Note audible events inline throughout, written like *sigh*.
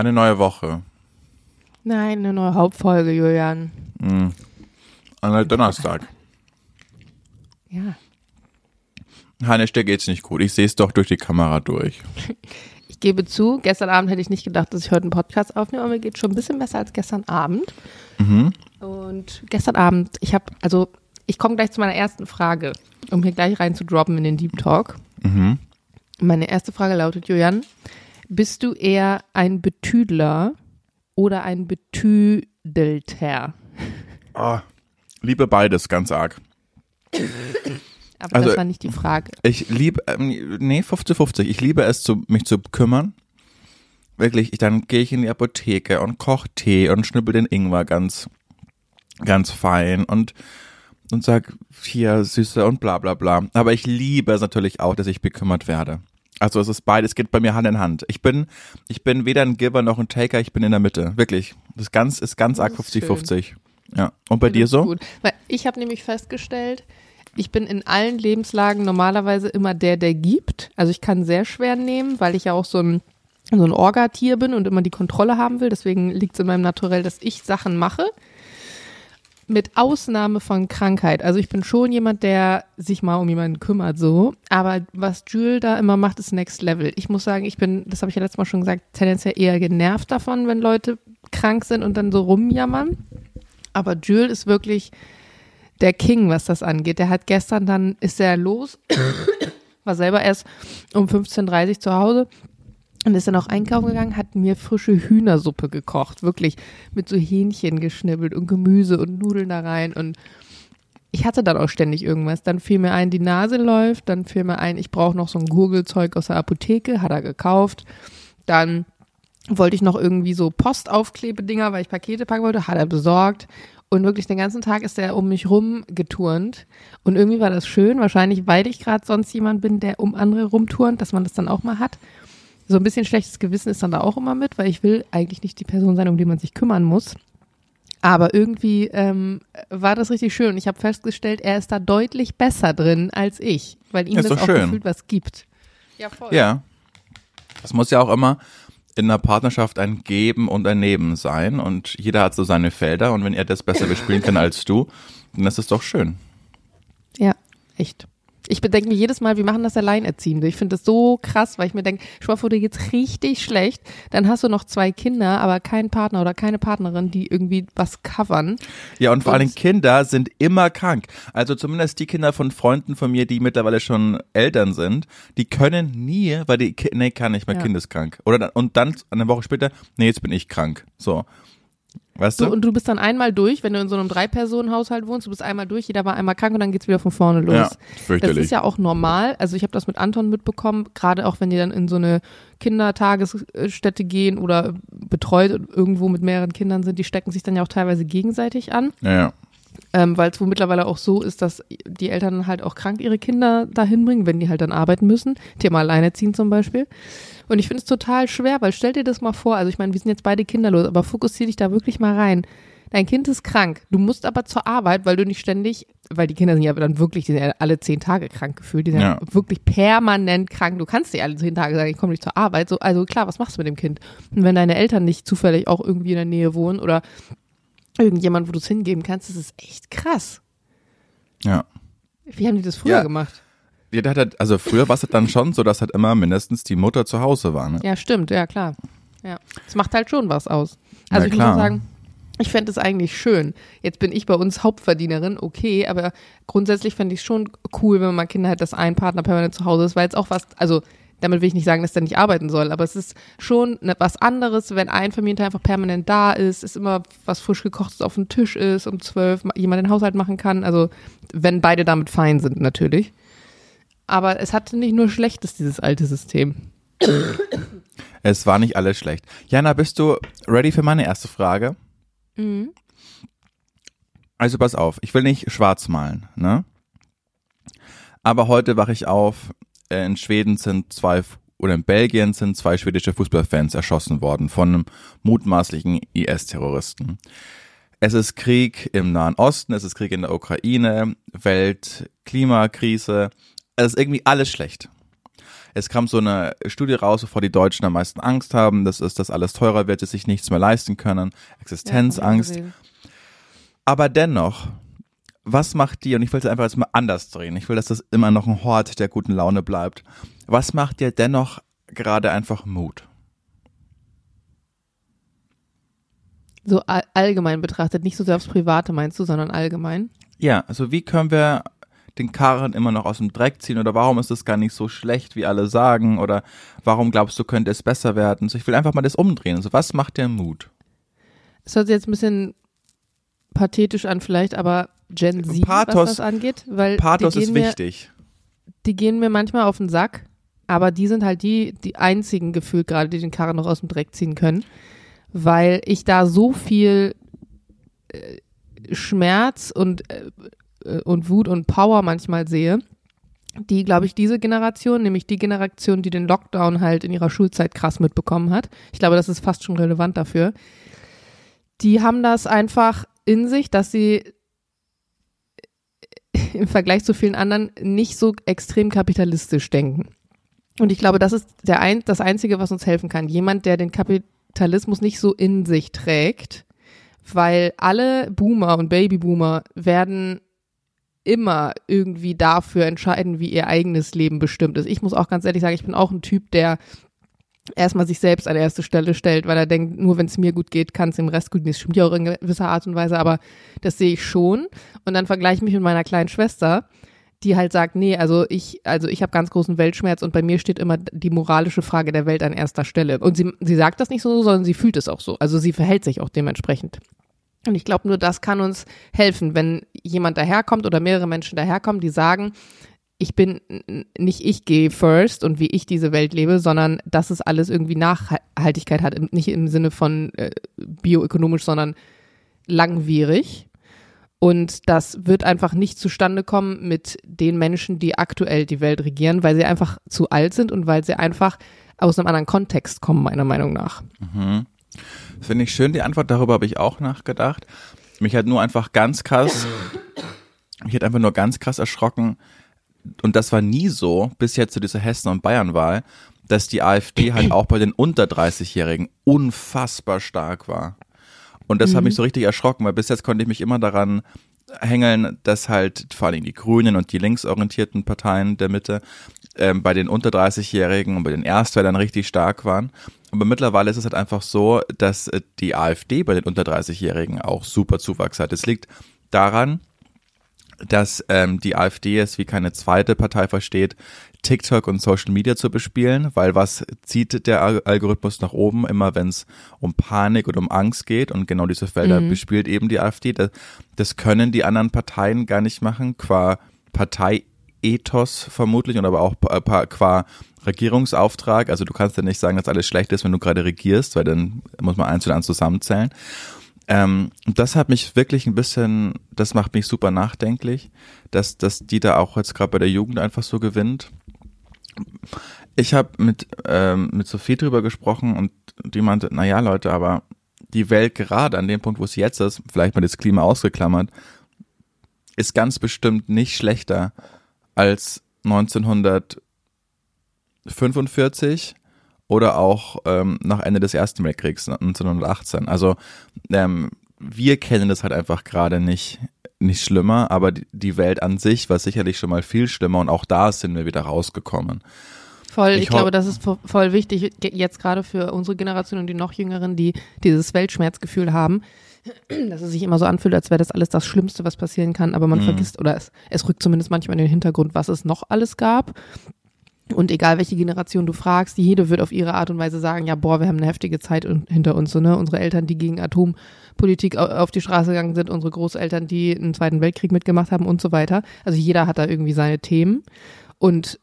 Eine neue Woche. Nein, eine neue Hauptfolge, Julian. Mhm. An Donnerstag. *laughs* Ja. Hannes, dir geht's nicht gut. Ich sehe es doch durch die Kamera durch. *laughs* Ich gebe zu, gestern Abend hätte ich nicht gedacht, dass ich heute einen Podcast aufnehme, aber mir geht schon ein bisschen besser als gestern Abend. Mhm. Und gestern Abend, ich habe, also ich komme gleich zu meiner ersten Frage, um hier gleich rein zu droppen in den Deep Talk. Mhm. Meine erste Frage lautet, Julian, bist du eher ein Betüdler oder ein Betüdelter? Oh, liebe beides ganz arg. Aber Also- das war nicht die Frage. Ich liebe, ähm, nee, 50-50. Ich liebe es, zu, mich zu kümmern. Wirklich, ich, dann gehe ich in die Apotheke und koche Tee und schnippel den Ingwer ganz, ganz fein und, und sag, hier, Süße und bla bla bla. Aber ich liebe es natürlich auch, dass ich bekümmert werde. Also es ist beides, es geht bei mir Hand in Hand. Ich bin, ich bin weder ein Giver noch ein Taker, ich bin in der Mitte. Wirklich. Das ist ganz, ist ganz Das arg ist schön. 50-50. Ja. Und bei Ja, dir so? Gut. Weil ich habe nämlich festgestellt, ich bin in allen Lebenslagen normalerweise immer der, der gibt. Also ich kann sehr schwer nehmen, weil ich ja auch so ein, so ein Orgatier bin und immer die Kontrolle haben will. Deswegen liegt es in meinem Naturell, dass ich Sachen mache. Mit Ausnahme von Krankheit. Also ich bin schon jemand, der sich mal um jemanden kümmert, so. Aber was Jules da immer macht, ist Next Level. Ich muss sagen, ich bin, das habe ich ja letztes Mal schon gesagt, tendenziell eher genervt davon, wenn Leute krank sind und dann so rumjammern. Aber Jules ist wirklich der King, was das angeht. Der hat gestern dann, ist er los, *coughs* war selber erst um 15.30 Uhr zu Hause und ist dann auch einkaufen gegangen, hat mir frische Hühnersuppe gekocht. Wirklich mit so Hähnchen geschnibbelt und Gemüse und Nudeln da rein und ich hatte dann auch ständig irgendwas. Dann fiel mir ein, die Nase läuft. Dann fiel mir ein, ich brauche noch so ein Gurgelzeug aus der Apotheke. Hat er gekauft. Dann wollte ich noch irgendwie so Postaufklebedinger, weil ich Pakete packen wollte. Hat er besorgt. Und wirklich den ganzen Tag ist er um mich rum geturnt. Und irgendwie war das schön. Wahrscheinlich, weil ich gerade sonst jemand bin, der um andere rumturnt, dass man das dann auch mal hat. So ein bisschen schlechtes Gewissen ist dann da auch immer mit, weil ich will eigentlich nicht die Person sein, um die man sich kümmern muss. Aber irgendwie ähm, war das richtig schön. Und ich habe festgestellt, er ist da deutlich besser drin als ich, weil ihm ist das auch schön. gefühlt was gibt. Ja, voll. Ja. Es muss ja auch immer in einer Partnerschaft ein Geben und ein Nehmen sein und jeder hat so seine Felder und wenn er das besser bespielen kann als du, dann ist es doch schön. Ja, echt. Ich bedenke mir jedes Mal, wir machen das Alleinerziehende. Ich finde das so krass, weil ich mir denke, schau mal vor, dir geht's richtig schlecht. Dann hast du noch zwei Kinder, aber keinen Partner oder keine Partnerin, die irgendwie was covern. Ja, und vor allen Und- Dingen Kinder sind immer krank. Also zumindest die Kinder von Freunden von mir, die mittlerweile schon Eltern sind, die können nie, weil die, nee, kann nicht mehr, Ja. Kind ist krank. Oder dann, und dann eine Woche später, nee, jetzt bin ich krank. So. Weißt So, du? und du bist dann einmal durch, wenn du in so einem Drei-Personen-Haushalt wohnst, du bist einmal durch, jeder war einmal krank und dann geht's wieder von vorne los. ja, Das fürchterlich. ist ja auch normal. Also ich habe das mit Anton mitbekommen, gerade auch wenn die dann in so eine Kindertagesstätte gehen oder betreut irgendwo mit mehreren Kindern sind, die stecken sich dann ja auch teilweise gegenseitig an. ja, ja. Ähm, Weil es wohl mittlerweile auch so ist, dass die Eltern halt auch krank ihre Kinder dahin bringen, wenn die halt dann arbeiten müssen. Thema Alleinerziehen zum Beispiel. Und ich finde es total schwer, weil stell dir das mal vor, also ich meine, wir sind jetzt beide kinderlos, aber fokussier dich da wirklich mal rein. Dein Kind ist krank. Du musst aber zur Arbeit, weil du nicht ständig, weil die Kinder sind ja dann wirklich, die sind ja alle zehn Tage krank gefühlt. Die sind ja. Wirklich permanent krank. Du kannst dir alle zehn Tage sagen, ich komme nicht zur Arbeit. So, also klar, was machst du mit dem Kind? Und wenn deine Eltern nicht zufällig auch irgendwie in der Nähe wohnen oder irgendjemand, wo du es hingeben kannst, das ist echt krass. ja. Wie haben die das früher Ja. gemacht? Ja, der hat halt, also früher war es halt dann schon so, dass halt immer mindestens die Mutter zu Hause war. Ne? Ja, stimmt, ja, klar. Ja. Es macht halt schon was aus. Also Na ich klar. muss sagen, ich fände es eigentlich schön. Jetzt bin ich bei uns Hauptverdienerin, okay, aber grundsätzlich fände ich es schon cool, wenn man Kinder hat, dass ein Partner permanent zu Hause ist, weil es auch was, also damit will ich nicht sagen, dass der nicht arbeiten soll, aber es ist schon ne, was anderes, wenn ein Familienteil einfach permanent da ist, es immer was frisch gekochtes auf dem Tisch ist, um zwölf ma- jemand den Haushalt machen kann, also wenn beide damit fein sind natürlich. Aber es hatte nicht nur Schlechtes, dieses alte System. Es war nicht alles schlecht. Jana, bist du ready für meine erste Frage? Mhm. Also pass auf, ich will nicht schwarz malen, ne? Aber heute wache ich auf, in Schweden sind zwei, oder in Belgien sind zwei schwedische Fußballfans erschossen worden von einem mutmaßlichen IS-Terroristen. Es ist Krieg im Nahen Osten, es ist Krieg in der Ukraine, Welt, Es ist irgendwie alles schlecht. es kam so eine Studie raus, wovor die Deutschen am meisten Angst haben. Das ist, dass alles teurer wird, dass sich nichts mehr leisten können. Existenzangst. Ja, Aber dennoch, was macht dir, und ich will es einfach jetzt mal anders drehen, ich will, dass das immer noch ein Hort der guten Laune bleibt. Was macht dir dennoch gerade einfach Mut? So all allgemein betrachtet, nicht so sehr aufs Private meinst du, sondern allgemein? Ja, also wie können wir den Karren immer noch aus dem Dreck ziehen oder warum ist es gar nicht so schlecht, wie alle sagen oder warum glaubst du, könnte es besser werden? So, ich will einfach mal das umdrehen. Also was macht dir Mut? Es hört sich jetzt ein bisschen pathetisch an vielleicht, aber Gen Z, Pathos- was das angeht, weil Pathos ist mir, wichtig. die gehen mir manchmal auf den Sack, aber die sind halt die, die einzigen gefühlt gerade, die den Karren noch aus dem Dreck ziehen können, weil ich da so viel äh, Schmerz und, äh, und Wut und Power manchmal sehe, die, glaube ich, diese Generation, nämlich die Generation, die den Lockdown halt in ihrer Schulzeit krass mitbekommen hat, ich glaube, das ist fast schon relevant dafür, die haben das einfach in sich, dass sie im Vergleich zu vielen anderen nicht so extrem kapitalistisch denken. Und ich glaube, das ist der ein, das Einzige, was uns helfen kann. Jemand, der den Kapitalismus nicht so in sich trägt, weil alle Boomer und Babyboomer werden immer irgendwie dafür entscheiden, wie ihr eigenes Leben bestimmt ist. Ich muss auch ganz ehrlich sagen, ich bin auch ein Typ, der erstmal sich selbst an erste Stelle stellt, weil er denkt, nur wenn es mir gut geht, kann es dem Rest gut gehen. Das stimmt ja auch in gewisser Art und Weise, aber das sehe ich schon. Und dann vergleiche ich mich mit meiner kleinen Schwester, die halt sagt, nee, also ich, also ich habe ganz großen Weltschmerz und bei mir steht immer die moralische Frage der Welt an erster Stelle. Und sie, sie sagt das nicht so, sondern sie fühlt es auch so. Also sie verhält sich auch dementsprechend. Und ich glaube, nur das kann uns helfen, wenn jemand daherkommt oder mehrere Menschen daherkommen, die sagen, ich bin nicht ich gehe first und wie ich diese Welt lebe, sondern dass es alles irgendwie Nachhaltigkeit hat, nicht im Sinne von äh, bioökonomisch, sondern langwierig. Und das wird einfach nicht zustande kommen mit den Menschen, die aktuell die Welt regieren, weil sie einfach zu alt sind und weil sie einfach aus einem anderen Kontext kommen, meiner Meinung nach. Finde ich schön, die Antwort, darüber habe ich auch nachgedacht. Mich hat nur einfach ganz krass, mich hat einfach nur ganz krass erschrocken, und das war nie so, bis jetzt zu dieser Hessen- und Bayernwahl, dass die AfD halt auch bei den unter 30-Jährigen unfassbar stark war. Und das hat mich so richtig erschrocken, weil bis jetzt konnte ich mich immer daran hängeln, dass halt vor allem die Grünen und die linksorientierten Parteien der Mitte ähm, bei den unter 30-Jährigen und bei den Erstwählern richtig stark waren. Aber mittlerweile ist es halt einfach so, dass äh, die AfD bei den unter 30-Jährigen auch super Zuwachs hat. Es liegt daran, dass ähm, die AfD es wie keine zweite Partei versteht, TikTok und Social Media zu bespielen, weil was zieht der Al Algorithmus nach oben, immer wenn es um Panik und um Angst geht und genau diese Felder bespielt eben die AfD. Das, das können die anderen Parteien gar nicht machen, qua Parteiethos vermutlich und aber auch qua Regierungsauftrag. Also du kannst ja nicht sagen, dass alles schlecht ist, wenn du gerade regierst, weil dann muss man eins und eins zusammenzählen. Ähm, das hat mich wirklich ein bisschen, das macht mich super nachdenklich, dass, dass die da auch jetzt gerade bei der Jugend einfach so gewinnt. Ich habe mit, ähm, mit Sophie drüber gesprochen und die meinte, naja Leute, aber die Welt gerade an dem Punkt, wo es jetzt ist, vielleicht mal das Klima ausgeklammert, ist ganz bestimmt nicht schlechter als 1945 oder auch ähm, nach Ende des Ersten Weltkriegs 1918. Also ähm, wir kennen das halt einfach gerade nicht nicht schlimmer, aber die, Welt an sich war sicherlich schon mal viel schlimmer und auch da sind wir wieder rausgekommen. Voll, ich, Ich glaube, das ist vo- voll wichtig, jetzt gerade für unsere Generation und die noch Jüngeren, die dieses Weltschmerzgefühl haben, *clears throat* dass es sich immer so anfühlt, als wäre das alles das Schlimmste, was passieren kann, aber man vergisst, oder es, es rückt zumindest manchmal in den Hintergrund, was es noch alles gab. Und egal welche Generation du fragst, jede wird auf ihre Art und Weise sagen, ja, boah, wir haben eine heftige Zeit hinter uns. So, ne? Unsere Eltern, die gegen Atompolitik au- auf die Straße gegangen sind, unsere Großeltern, die einen Zweiten Weltkrieg mitgemacht haben und so weiter. Also jeder hat da irgendwie seine Themen. Und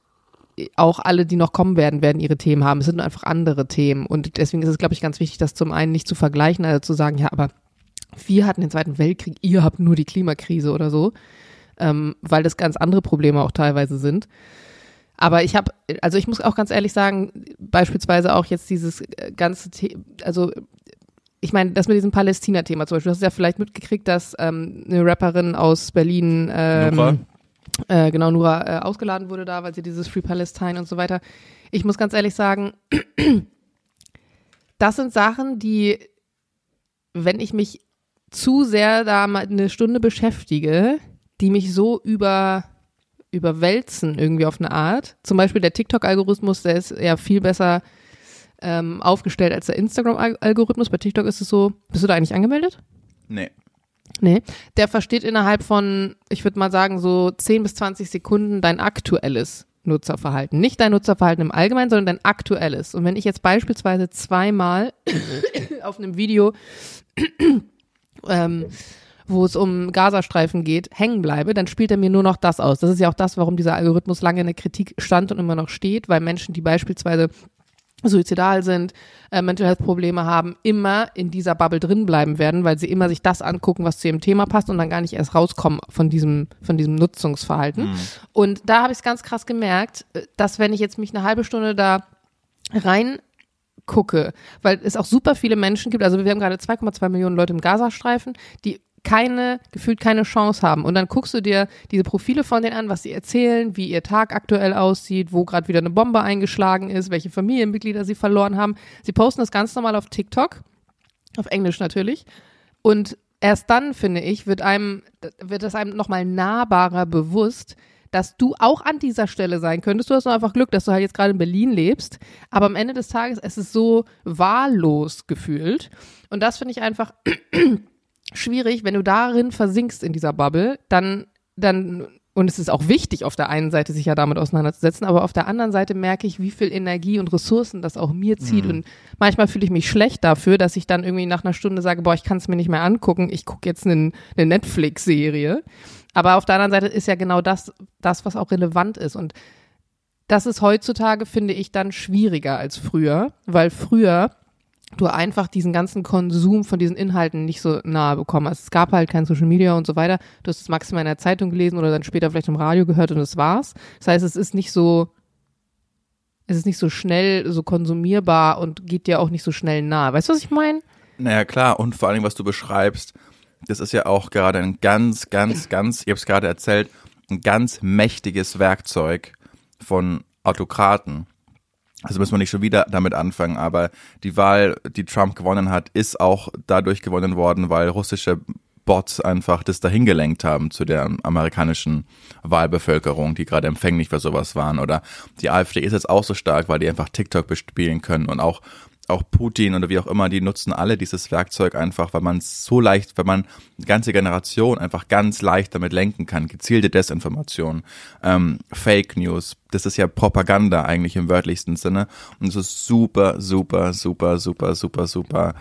auch alle, die noch kommen werden, werden ihre Themen haben. Es sind einfach andere Themen. Und deswegen ist es, glaube ich, ganz wichtig, das zum einen nicht zu vergleichen, also zu sagen, ja, aber wir hatten den Zweiten Weltkrieg, ihr habt nur die Klimakrise oder so, ähm, weil das ganz andere Probleme auch teilweise sind. Aber ich habe, also ich muss auch ganz ehrlich sagen, beispielsweise auch jetzt dieses äh, ganze, The also ich meine, das mit diesem Palästina-Thema zum Beispiel, du hast ja vielleicht mitgekriegt, dass ähm, eine Rapperin aus Berlin, ähm, Äh, genau, Nura äh, ausgeladen wurde da, weil sie dieses Free Palestine und so weiter. Ich muss ganz ehrlich sagen, *clears throat* das sind Sachen, die, wenn ich mich zu sehr da mal eine Stunde beschäftige, die mich so über überwälzen irgendwie auf eine Art. Zum Beispiel der TikTok-Algorithmus, der ist ja viel besser ähm, aufgestellt als der Instagram-Algorithmus. Bei TikTok ist es so, bist du da eigentlich angemeldet? Nee. Nee. Der versteht innerhalb von, ich würde mal sagen, so 10 bis 20 Sekunden dein aktuelles Nutzerverhalten. Nicht dein Nutzerverhalten im Allgemeinen, sondern dein aktuelles. Und wenn ich jetzt beispielsweise zweimal *coughs* auf einem Video, ähm, wo es um Gazastreifen geht, hängen bleibe, dann spielt er mir nur noch das aus. Das ist ja auch das, warum dieser Algorithmus lange in der Kritik stand und immer noch steht, weil Menschen, die beispielsweise suizidal sind, äh, Mental Health Probleme haben, immer in dieser Bubble drin bleiben werden, weil sie immer sich das angucken, was zu ihrem Thema passt und dann gar nicht erst rauskommen von diesem von diesem Nutzungsverhalten. Mhm. Und da habe ich es ganz krass gemerkt, äh, dass wenn ich jetzt mich eine halbe Stunde da rein gucke, weil es auch super viele Menschen gibt, also wir haben gerade 2,2 Millionen Leute im Gazastreifen, die keine, gefühlt keine Chance haben. Und dann guckst du dir diese Profile von denen an, was sie erzählen, wie ihr Tag aktuell aussieht, wo gerade wieder eine Bombe eingeschlagen ist, welche Familienmitglieder sie verloren haben. Sie posten das ganz normal auf TikTok, auf Englisch natürlich. Und erst dann, finde ich, wird einem, wird es einem nochmal nahbarer bewusst, dass du auch an dieser Stelle sein könntest. Du hast nur einfach Glück, dass du halt jetzt gerade in Berlin lebst. Aber am Ende des Tages, es ist so wahllos gefühlt. Und das finde ich einfach *clears throat* schwierig, wenn du darin versinkst in dieser Bubble, dann, dann, und es ist auch wichtig, auf der einen Seite sich ja damit auseinanderzusetzen, aber auf der anderen Seite merke ich, wie viel Energie und Ressourcen das auch mir zieht. Mhm. Und manchmal fühle ich mich schlecht dafür, dass ich dann irgendwie nach einer Stunde sage, boah, ich kann es mir nicht mehr angucken, ich gucke jetzt eine, eine Netflix-Serie. Aber auf der anderen Seite ist ja genau das, das, was auch relevant ist. Und das ist heutzutage, finde ich, dann schwieriger als früher, weil früher du einfach diesen ganzen Konsum von diesen Inhalten nicht so nahe bekommen hast. Es gab halt kein Social Media und so weiter. Du hast es maximal in der Zeitung gelesen oder dann später vielleicht im Radio gehört und das war's. Das heißt, es ist nicht so, es ist nicht so schnell so konsumierbar und geht dir auch nicht so schnell nahe. Weißt du, was ich meine? Naja, klar. Und vor allem, was du beschreibst, das ist ja auch gerade ein ganz, ganz, ganz, ich habe es gerade erzählt, ein ganz mächtiges Werkzeug von Autokraten also müssen wir nicht schon wieder damit anfangen, aber die Wahl, die Trump gewonnen hat, ist auch dadurch gewonnen worden, weil russische Bots einfach das dahin gelenkt haben zu der amerikanischen Wahlbevölkerung, die gerade empfänglich für sowas waren. Oder die AfD ist jetzt auch so stark, weil die einfach TikTok bespielen können und auch auch Putin oder wie auch immer, die nutzen alle dieses Werkzeug einfach, weil man es so leicht, weil man die ganze Generation einfach ganz leicht damit lenken kann. Gezielte Desinformation, ähm, Fake News, das ist ja Propaganda eigentlich im wörtlichsten Sinne. Und es ist super, super, super, super, super, super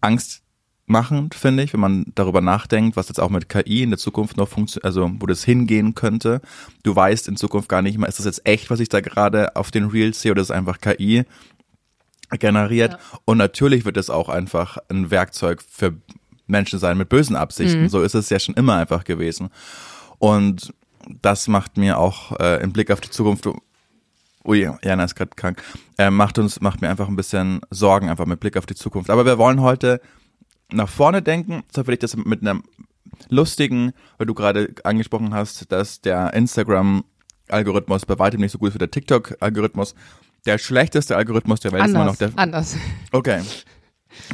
angstmachend, finde ich, wenn man darüber nachdenkt, was jetzt auch mit KI in der Zukunft noch funktioniert, also wo das hingehen könnte. Du weißt in Zukunft gar nicht mehr, ist das jetzt echt, was ich da gerade auf den Reels sehe oder ist es einfach KI? Generiert. Ja. Und natürlich wird es auch einfach ein Werkzeug für Menschen sein mit bösen Absichten. Mhm. So ist es ja schon immer einfach gewesen. Und das macht mir auch äh, im Blick auf die Zukunft, ui, Jana ist gerade krank, äh, macht uns, macht mir einfach ein bisschen Sorgen, einfach mit Blick auf die Zukunft. Aber wir wollen heute nach vorne denken. So will ich das mit einem lustigen, weil du gerade angesprochen hast, dass der Instagram-Algorithmus bei weitem nicht so gut ist wie der TikTok-Algorithmus. Der schlechteste Algorithmus der Welt anders, ist immer noch der. Anders. Okay.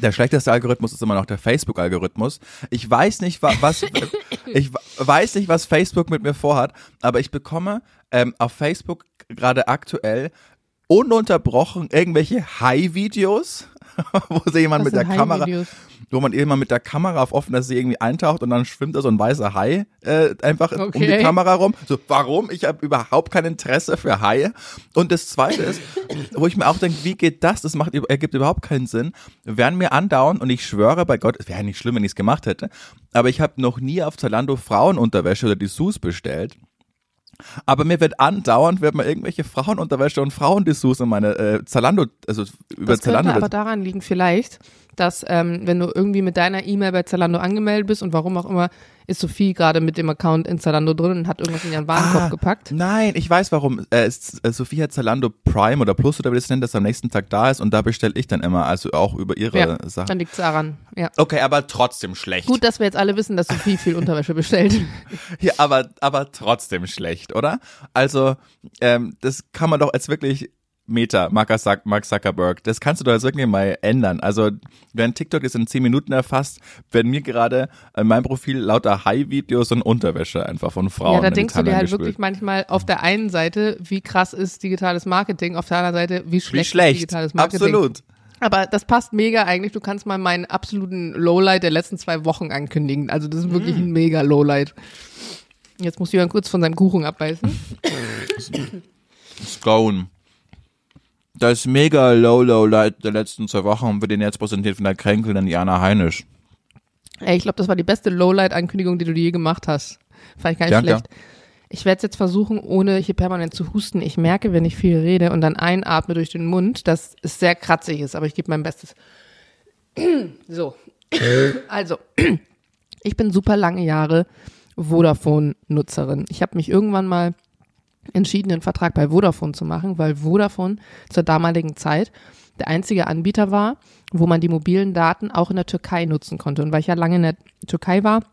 Der schlechteste Algorithmus ist immer noch der Facebook-Algorithmus. Ich weiß nicht, was *laughs* ich weiß nicht, was Facebook mit mir vorhat, aber ich bekomme ähm, auf Facebook gerade aktuell ununterbrochen irgendwelche High-Videos, *laughs* wo sie jemand mit der Kamera, wo man irgendwann mit der Kamera auf offener See irgendwie eintaucht und dann schwimmt da so ein weißer Hai äh, einfach okay. um die Kamera rum. So, warum? Ich habe überhaupt kein Interesse für Haie. Und das Zweite ist, wo ich mir auch denke, wie geht das? Das macht, ergibt überhaupt keinen Sinn. Werden mir andauern und ich schwöre bei Gott, es wäre nicht schlimm, wenn ich es gemacht hätte, aber ich habe noch nie auf Zalando Frauenunterwäsche oder die Sus bestellt. Aber mir wird andauernd wird mir irgendwelche Frauenunterwäsche und Frauendessous in meine äh, Zalando, also über das Zalando. Das aber daran liegen vielleicht, dass ähm, wenn du irgendwie mit deiner E-Mail bei Zalando angemeldet bist und warum auch immer, ist Sophie gerade mit dem Account in Zalando drin und hat irgendwas in ihren Warenkorb Ah, gepackt. Nein, ich weiß warum. Äh, es, äh, Sophie hat Zalando Prime oder Plus oder wie das nennt, das am nächsten Tag da ist und da bestelle ich dann immer, also auch über ihre Ja, Sachen. dann liegt's daran. Ja. Okay, aber trotzdem schlecht. Gut, dass wir jetzt alle wissen, dass Sophie viel Unterwäsche bestellt. *laughs* Ja, aber, aber trotzdem schlecht, oder? Also, ähm, das kann man doch als wirklich Meta, Mark Zuck- Mark Zuckerberg, das kannst du doch jetzt wirklich mal ändern. Also, wenn TikTok das in 10 Minuten erfasst, werden mir gerade in meinem Profil lauter High-Videos und Unterwäsche einfach von Frauen. ja, da denkst du dir halt gespült. wirklich manchmal auf der einen Seite, wie krass ist digitales Marketing, auf der anderen Seite, wie schlecht, Wie ist schlecht. digitales Marketing. Absolut. Aber das passt mega eigentlich. Du kannst mal meinen absoluten Lowlight der letzten zwei Wochen ankündigen. Also das ist wirklich Mm. ein mega Lowlight. Jetzt muss Jörn kurz von seinem Kuchen abbeißen. Scone. Das mega low low light der letzten zwei Wochen wird Ihnen jetzt präsentiert von der kränkelnden Jana Heinisch. Ey, ich glaube, das war die beste Lowlight-Ankündigung, die du je gemacht hast. Fand ich gar nicht Danke. schlecht. Ich werde es jetzt versuchen, ohne hier permanent zu husten. Ich merke, wenn ich viel rede und dann einatme durch den Mund, dass es sehr kratzig ist, aber ich gebe mein Bestes. *clears throat* So. *clears throat* Also, *clears throat* ich bin super lange Jahre Vodafone-Nutzerin. Ich habe mich irgendwann mal entschieden, einen Vertrag bei Vodafone zu machen, weil Vodafone zur damaligen Zeit der einzige Anbieter war, wo man die mobilen Daten auch in der Türkei nutzen konnte. Und weil ich ja lange in der Türkei war,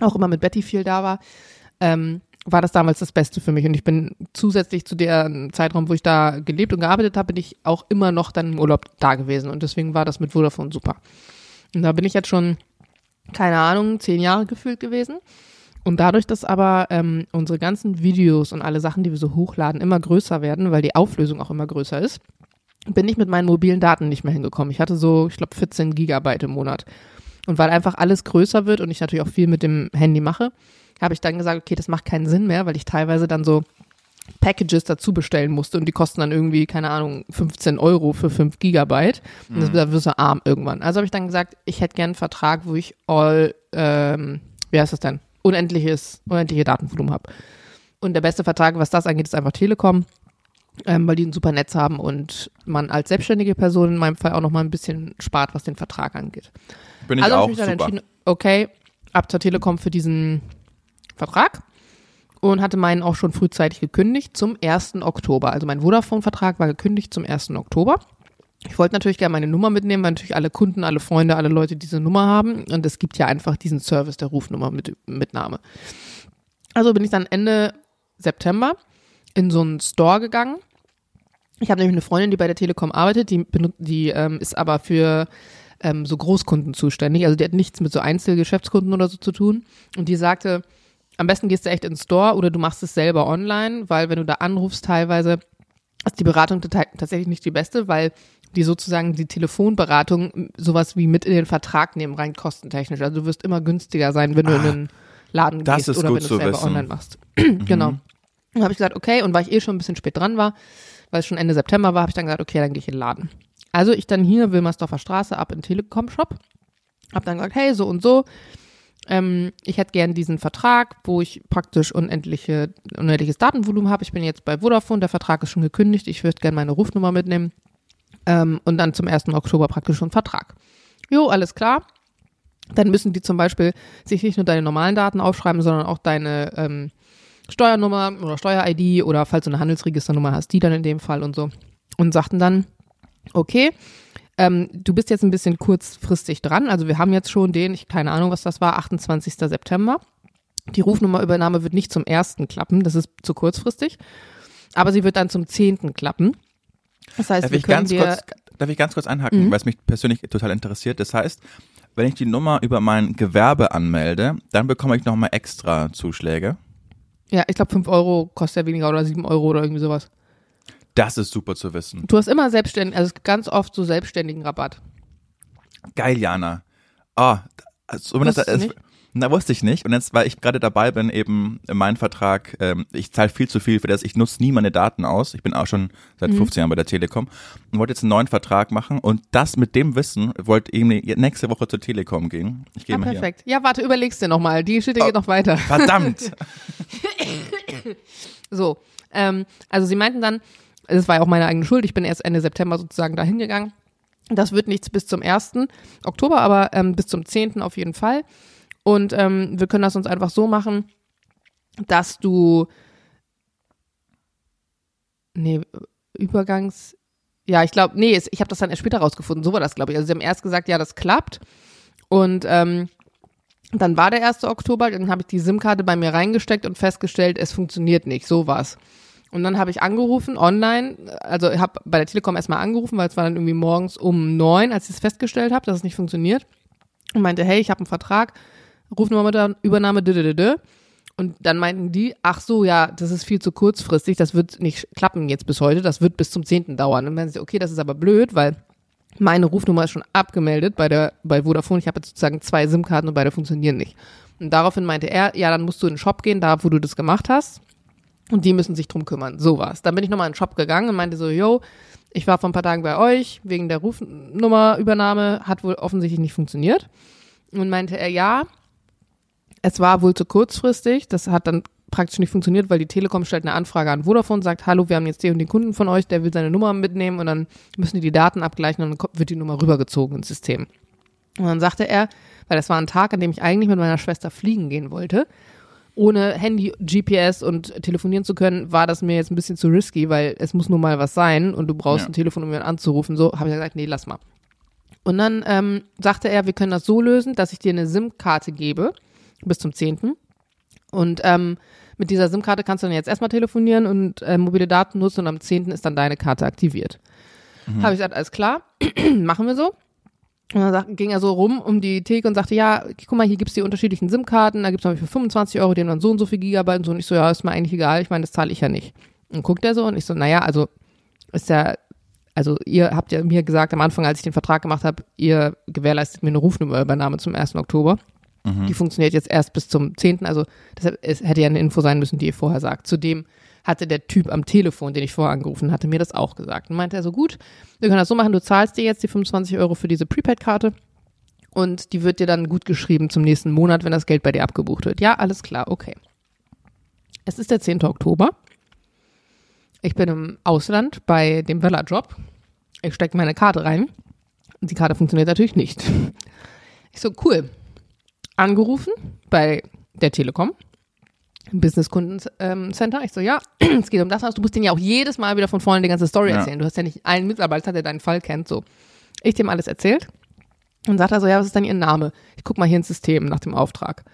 auch immer mit Betty viel da war, ähm, war das damals das Beste für mich. Und ich bin zusätzlich zu der Zeitraum, wo ich da gelebt und gearbeitet habe, bin ich auch immer noch dann im Urlaub da gewesen. Und deswegen war das mit Vodafone super. Und da bin ich jetzt schon, keine Ahnung, zehn Jahre gefühlt gewesen. Und dadurch, dass aber ähm, unsere ganzen Videos und alle Sachen, die wir so hochladen, immer größer werden, weil die Auflösung auch immer größer ist, bin ich mit meinen mobilen Daten nicht mehr hingekommen. Ich hatte so, ich glaube, 14 Gigabyte im Monat. Und weil einfach alles größer wird und ich natürlich auch viel mit dem Handy mache, habe ich dann gesagt, okay, das macht keinen Sinn mehr, weil ich teilweise dann so Packages dazu bestellen musste und die kosten dann irgendwie, keine Ahnung, 15 Euro für 5 Gigabyte. Und das, da wirst du arm irgendwann. Also habe ich dann gesagt, ich hätte gern einen Vertrag, wo ich all, ähm, wie heißt das denn? Unendliches, unendliche Datenvolumen habe. Und der beste Vertrag, was das angeht, ist einfach Telekom, ähm, weil die ein super Netz haben und man als selbstständige Person in meinem Fall auch noch mal ein bisschen spart, was den Vertrag angeht. Bin ich also habe ich mich dann super. entschieden, okay, ab zur Telekom für diesen Vertrag und hatte meinen auch schon frühzeitig gekündigt zum 1. Oktober. Also mein Vodafone-Vertrag war gekündigt zum 1. Oktober. Ich wollte natürlich gerne meine Nummer mitnehmen, weil natürlich alle Kunden, alle Freunde, alle Leute diese Nummer haben. Und es gibt ja einfach diesen Service der Rufnummer mit Mitnahme. Also bin ich dann Ende September in so einen Store gegangen. Ich habe nämlich eine Freundin, die bei der Telekom arbeitet, die, die ähm, ist aber für ähm, so Großkunden zuständig. Also die hat nichts mit so Einzelgeschäftskunden oder so zu tun. Und die sagte, am besten gehst du echt ins Store oder du machst es selber online, weil wenn du da anrufst, teilweise ist die Beratung tatsächlich nicht die beste, weil die sozusagen die Telefonberatung sowas wie mit in den Vertrag nehmen, rein kostentechnisch. Also du wirst immer günstiger sein, wenn du in den Laden Ah, das gehst oder wenn du es selber wissen. online machst. *clears throat* genau. Dann habe ich gesagt, okay, und weil ich eh schon ein bisschen spät dran war, weil es schon Ende September war, habe ich dann gesagt, okay, dann gehe ich in den Laden. Also ich dann hier Wilmersdorfer Straße ab in den Telekom-Shop. Hab dann gesagt, hey, so und so. Ähm, ich hätte gern diesen Vertrag, wo ich praktisch unendliche, unendliches Datenvolumen habe. Ich bin jetzt bei Vodafone, der Vertrag ist schon gekündigt. Ich würde gerne meine Rufnummer mitnehmen. Ähm, und dann zum 1. Oktober praktisch schon Vertrag. Jo, alles klar. Dann müssen die zum Beispiel sich nicht nur deine normalen Daten aufschreiben, sondern auch deine ähm, Steuernummer oder Steuer-ID oder falls du eine Handelsregisternummer hast, die dann in dem Fall und so. Und sagten dann, okay, ähm, du bist jetzt ein bisschen kurzfristig dran. Also wir haben jetzt schon den, ich keine Ahnung, was das war, 28. September. Die Rufnummerübernahme wird nicht zum ersten klappen, das ist zu kurzfristig. Aber sie wird dann zum zehnten klappen. Das heißt, Darf wir ich, ganz kurz, darf ich ganz kurz einhaken, Mhm. weil es mich persönlich total interessiert. Das heißt, wenn ich die Nummer über mein Gewerbe anmelde, dann bekomme ich nochmal extra Zuschläge. ja, ich glaube 5 Euro kostet ja weniger oder 7 Euro oder irgendwie sowas. Das ist super zu wissen. Du hast immer selbstständig, also es gibt ganz oft so selbstständigen Rabatt. Geil, Jana. Ah, also, wenn na, wusste ich nicht. Und jetzt, weil ich gerade dabei bin, eben mein Vertrag, ähm, ich zahle viel zu viel für das, ich nutze nie meine Daten aus. Ich bin auch schon seit Mhm. 15 Jahren bei der Telekom und wollte jetzt einen neuen Vertrag machen. Und das mit dem Wissen wollte ich nächste Woche zur Telekom gehen. Ich gehe Ah, mal hier. perfekt. Ja, warte, überlegst dir nochmal. Die Geschichte geht noch weiter. Verdammt! *laughs* So, ähm, also sie meinten dann, es war ja auch meine eigene Schuld, ich bin erst Ende September sozusagen dahin gegangen. Das wird nichts bis zum 1. Oktober, aber ähm, bis zum 10. auf jeden Fall. Und ähm, wir können das uns einfach so machen, dass du nee, Übergangs ja, ich glaube, nee, ich habe das dann erst später rausgefunden. So war das, glaube ich. Also sie haben erst gesagt, ja, das klappt. Und ähm, dann war der 1. Oktober, dann habe ich die SIM-Karte bei mir reingesteckt und festgestellt, es funktioniert nicht. So war's. Und dann habe ich angerufen online, also habe bei der Telekom erstmal angerufen, weil es war dann irgendwie morgens um neun, als ich es festgestellt habe, dass es nicht funktioniert. Und meinte, hey, ich habe einen Vertrag, Rufnummer mit Übernahme, d -d -d -d. Und dann meinten die, ach so, ja, das ist viel zu kurzfristig, das wird nicht klappen jetzt bis heute, das wird bis zum 10. dauern. Und dann meinen sie, okay, das ist aber blöd, weil meine Rufnummer ist schon abgemeldet bei der bei Vodafone. Ich habe jetzt sozusagen zwei SIM-Karten und beide funktionieren nicht. Und daraufhin meinte er, ja, dann musst du in den Shop gehen, da wo du das gemacht hast. Und die müssen sich drum kümmern. So war's. Dann bin ich nochmal in den Shop gegangen und meinte so, yo, ich war vor ein paar Tagen bei euch, wegen der Rufnummerübernahme, hat wohl offensichtlich nicht funktioniert. Und meinte er, ja, es war wohl zu kurzfristig. Das hat dann praktisch nicht funktioniert, weil die Telekom stellt eine Anfrage an Vodafone, sagt, hallo, wir haben jetzt den und den Kunden von euch, der will seine Nummer mitnehmen und dann müssen die die Daten abgleichen und dann wird die Nummer rübergezogen ins System. Und dann sagte er, weil das war ein Tag, an dem ich eigentlich mit meiner Schwester fliegen gehen wollte, ohne Handy, GPS und telefonieren zu können, war das mir jetzt ein bisschen zu risky, weil es muss nur mal was sein und du brauchst ja. ein Telefon, um jemanden anzurufen. So habe ich gesagt, nee, lass mal. Und dann ähm, sagte er, wir können das so lösen, dass ich dir eine SIM-Karte gebe bis zum 10. Und ähm, mit dieser SIM-Karte kannst du dann jetzt erstmal telefonieren und äh, mobile Daten nutzen und am 10. ist dann deine Karte aktiviert. Mhm. Habe ich gesagt, alles klar, *clears throat* machen wir so. Und dann sagt, ging er so rum um die Theke und sagte, ja, guck mal, hier gibt's die unterschiedlichen SIM-Karten, da gibt's es für 25 Euro, die haben dann so und so viel Gigabyte und so. Und ich so, ja, ist mir eigentlich egal, ich meine, das zahle ich ja nicht. Und guckt er so und ich so, naja, also ist ja, also ihr habt ja mir gesagt am Anfang, als ich den Vertrag gemacht habe, ihr gewährleistet mir eine Rufnummerübernahme zum 1. Oktober. Mhm. Die funktioniert jetzt erst bis zum 10. Also deshalb, es hätte ja eine Info sein müssen, die ihr vorher sagt. Zudem hatte der Typ am Telefon, den ich vorher angerufen hatte, mir das auch gesagt. Und meinte er so, gut, wir können das so machen, du zahlst dir jetzt die 25 Euro für diese Prepaid-Karte und die wird dir dann gut geschrieben zum nächsten Monat, wenn das Geld bei dir abgebucht wird. Ja, alles klar, okay. Es ist der 10. Oktober. Ich bin im Ausland bei dem Vella-Job. Ich stecke meine Karte rein. Und die Karte funktioniert natürlich nicht. *laughs* Ich so, cool angerufen bei der Telekom. Business Kunden ähm, Center. Ich so, ja, *clears throat* es geht um das. Du musst denen ja auch jedes Mal wieder von vorne die ganze Story ja. erzählen. Du hast ja nicht einen Mitarbeiter, der deinen Fall kennt. So, ich dem alles erzählt und sagt er so, ja, was ist denn Ihr Name? Ich guck mal hier ins System nach dem Auftrag.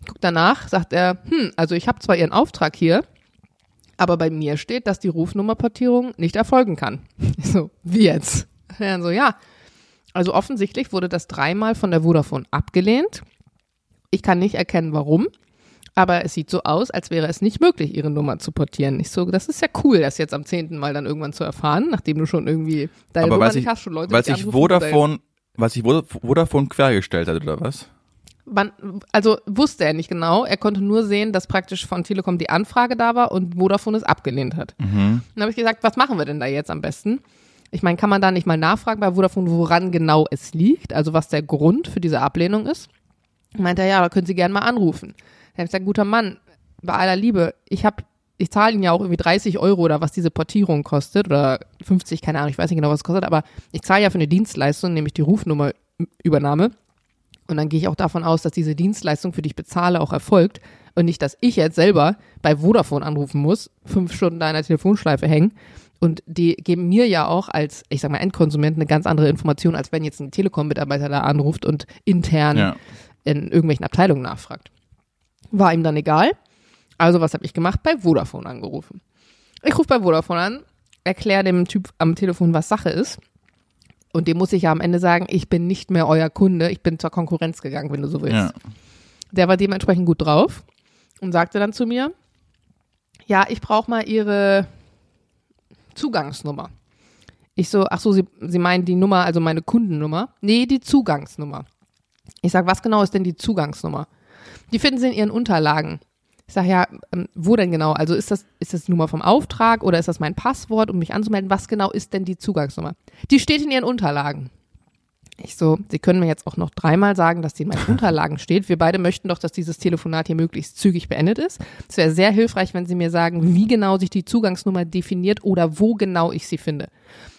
Ich guck danach, sagt er, hm, also ich habe zwar Ihren Auftrag hier, aber bei mir steht, dass die Rufnummerportierung nicht erfolgen kann. Ich so, wie jetzt? Er so, ja. Also offensichtlich wurde das dreimal von der Vodafone abgelehnt ich kann nicht erkennen, warum. Aber es sieht so aus, als wäre es nicht möglich, ihre Nummer zu portieren. Ich so, das ist ja cool, das jetzt am 10. Mal dann irgendwann zu erfahren, nachdem du schon irgendwie deine Aber Nummer nicht ich, hast, schon Leute, weil sich Vodafone, weil sich Vodafone quergestellt hat, oder was? Man, also wusste er nicht genau. Er konnte nur sehen, dass praktisch von Telekom die Anfrage da war und Vodafone es abgelehnt hat. Mhm. Dann habe ich gesagt, was machen wir denn da jetzt am besten? Ich meine, kann man da nicht mal nachfragen bei Vodafone, woran genau es liegt, also was der Grund für diese Ablehnung ist? Meinte er, ja, da können Sie gerne mal anrufen. Dann habe ich gesagt, guter Mann, bei aller Liebe, ich habe ich zahle Ihnen ja auch irgendwie 30 Euro oder was diese Portierung kostet oder 50, keine Ahnung, ich weiß nicht genau, was es kostet, aber ich zahle ja für eine Dienstleistung, nämlich die Rufnummerübernahme. Und dann gehe ich auch davon aus, dass diese Dienstleistung, für die ich bezahle, auch erfolgt und nicht, dass ich jetzt selber bei Vodafone anrufen muss, fünf Stunden da in der Telefonschleife hängen. Und die geben mir ja auch als, ich sag mal, Endkonsument eine ganz andere Information, als wenn jetzt ein Telekom-Mitarbeiter da anruft und intern ja in irgendwelchen Abteilungen nachfragt. War ihm dann egal. Also was habe ich gemacht? Bei Vodafone angerufen. Ich rufe bei Vodafone an, erkläre dem Typ am Telefon, was Sache ist. Und dem muss ich ja am Ende sagen, ich bin nicht mehr euer Kunde, ich bin zur Konkurrenz gegangen, wenn du so willst. Ja. Der war dementsprechend gut drauf und sagte dann zu mir, ja, ich brauche mal ihre Zugangsnummer. Ich so, ach so, Sie, Sie meinen die Nummer, also meine Kundennummer? Nee, die Zugangsnummer. Ich sage, was genau ist denn die Zugangsnummer? Die finden Sie in Ihren Unterlagen. Ich sage, ja, ähm, wo denn genau? Also ist das, ist das Nummer vom Auftrag oder ist das mein Passwort, um mich anzumelden? Was genau ist denn die Zugangsnummer? Die steht in Ihren Unterlagen. Ich so, Sie können mir jetzt auch noch dreimal sagen, dass die in meinen *laughs* Unterlagen steht. Wir beide möchten doch, dass dieses Telefonat hier möglichst zügig beendet ist. Es wäre sehr hilfreich, wenn Sie mir sagen, wie genau sich die Zugangsnummer definiert oder wo genau ich sie finde.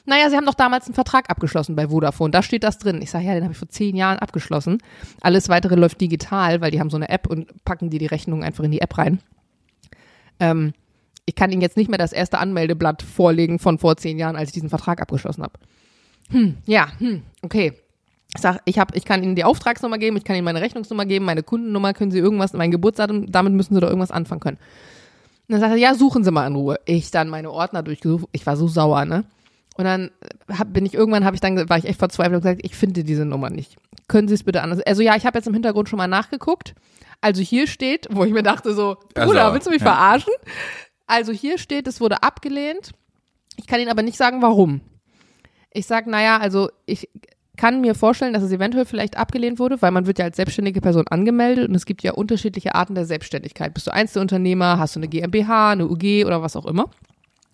Naja, Sie haben doch damals einen Vertrag abgeschlossen bei Vodafone. Da steht das drin. Ich sage, ja, den habe ich vor zehn Jahren abgeschlossen. Alles weitere läuft digital, weil die haben so eine App und packen die die Rechnung einfach in die App rein. Ähm, ich kann Ihnen jetzt nicht mehr das erste Anmeldeblatt vorlegen von vor zehn Jahren, als ich diesen Vertrag abgeschlossen habe. Hm, ja, hm, okay. Ich sag, ich hab, ich kann Ihnen die Auftragsnummer geben, ich kann Ihnen meine Rechnungsnummer geben, meine Kundennummer, können Sie irgendwas, mein Geburtsdatum, damit müssen Sie doch irgendwas anfangen können. Und dann sagt er, ja, suchen Sie mal in Ruhe. Ich dann meine Ordner durchgesucht, ich war so sauer, ne? Und dann hab, bin ich irgendwann, habe ich dann, war ich echt verzweifelt und gesagt, ich finde diese Nummer nicht. Können Sie es bitte anders? Also ja, ich habe jetzt im Hintergrund schon mal nachgeguckt. Also hier steht, wo ich mir dachte so, Bruder, Also, willst du mich ja. verarschen? Also hier steht, es wurde abgelehnt. Ich kann Ihnen aber nicht sagen, warum. Ich sage, naja, also ich kann mir vorstellen, dass es eventuell vielleicht abgelehnt wurde, weil man wird ja als selbstständige Person angemeldet und es gibt ja unterschiedliche Arten der Selbstständigkeit. Bist du Einzelunternehmer, hast du eine GmbH, eine UG oder was auch immer.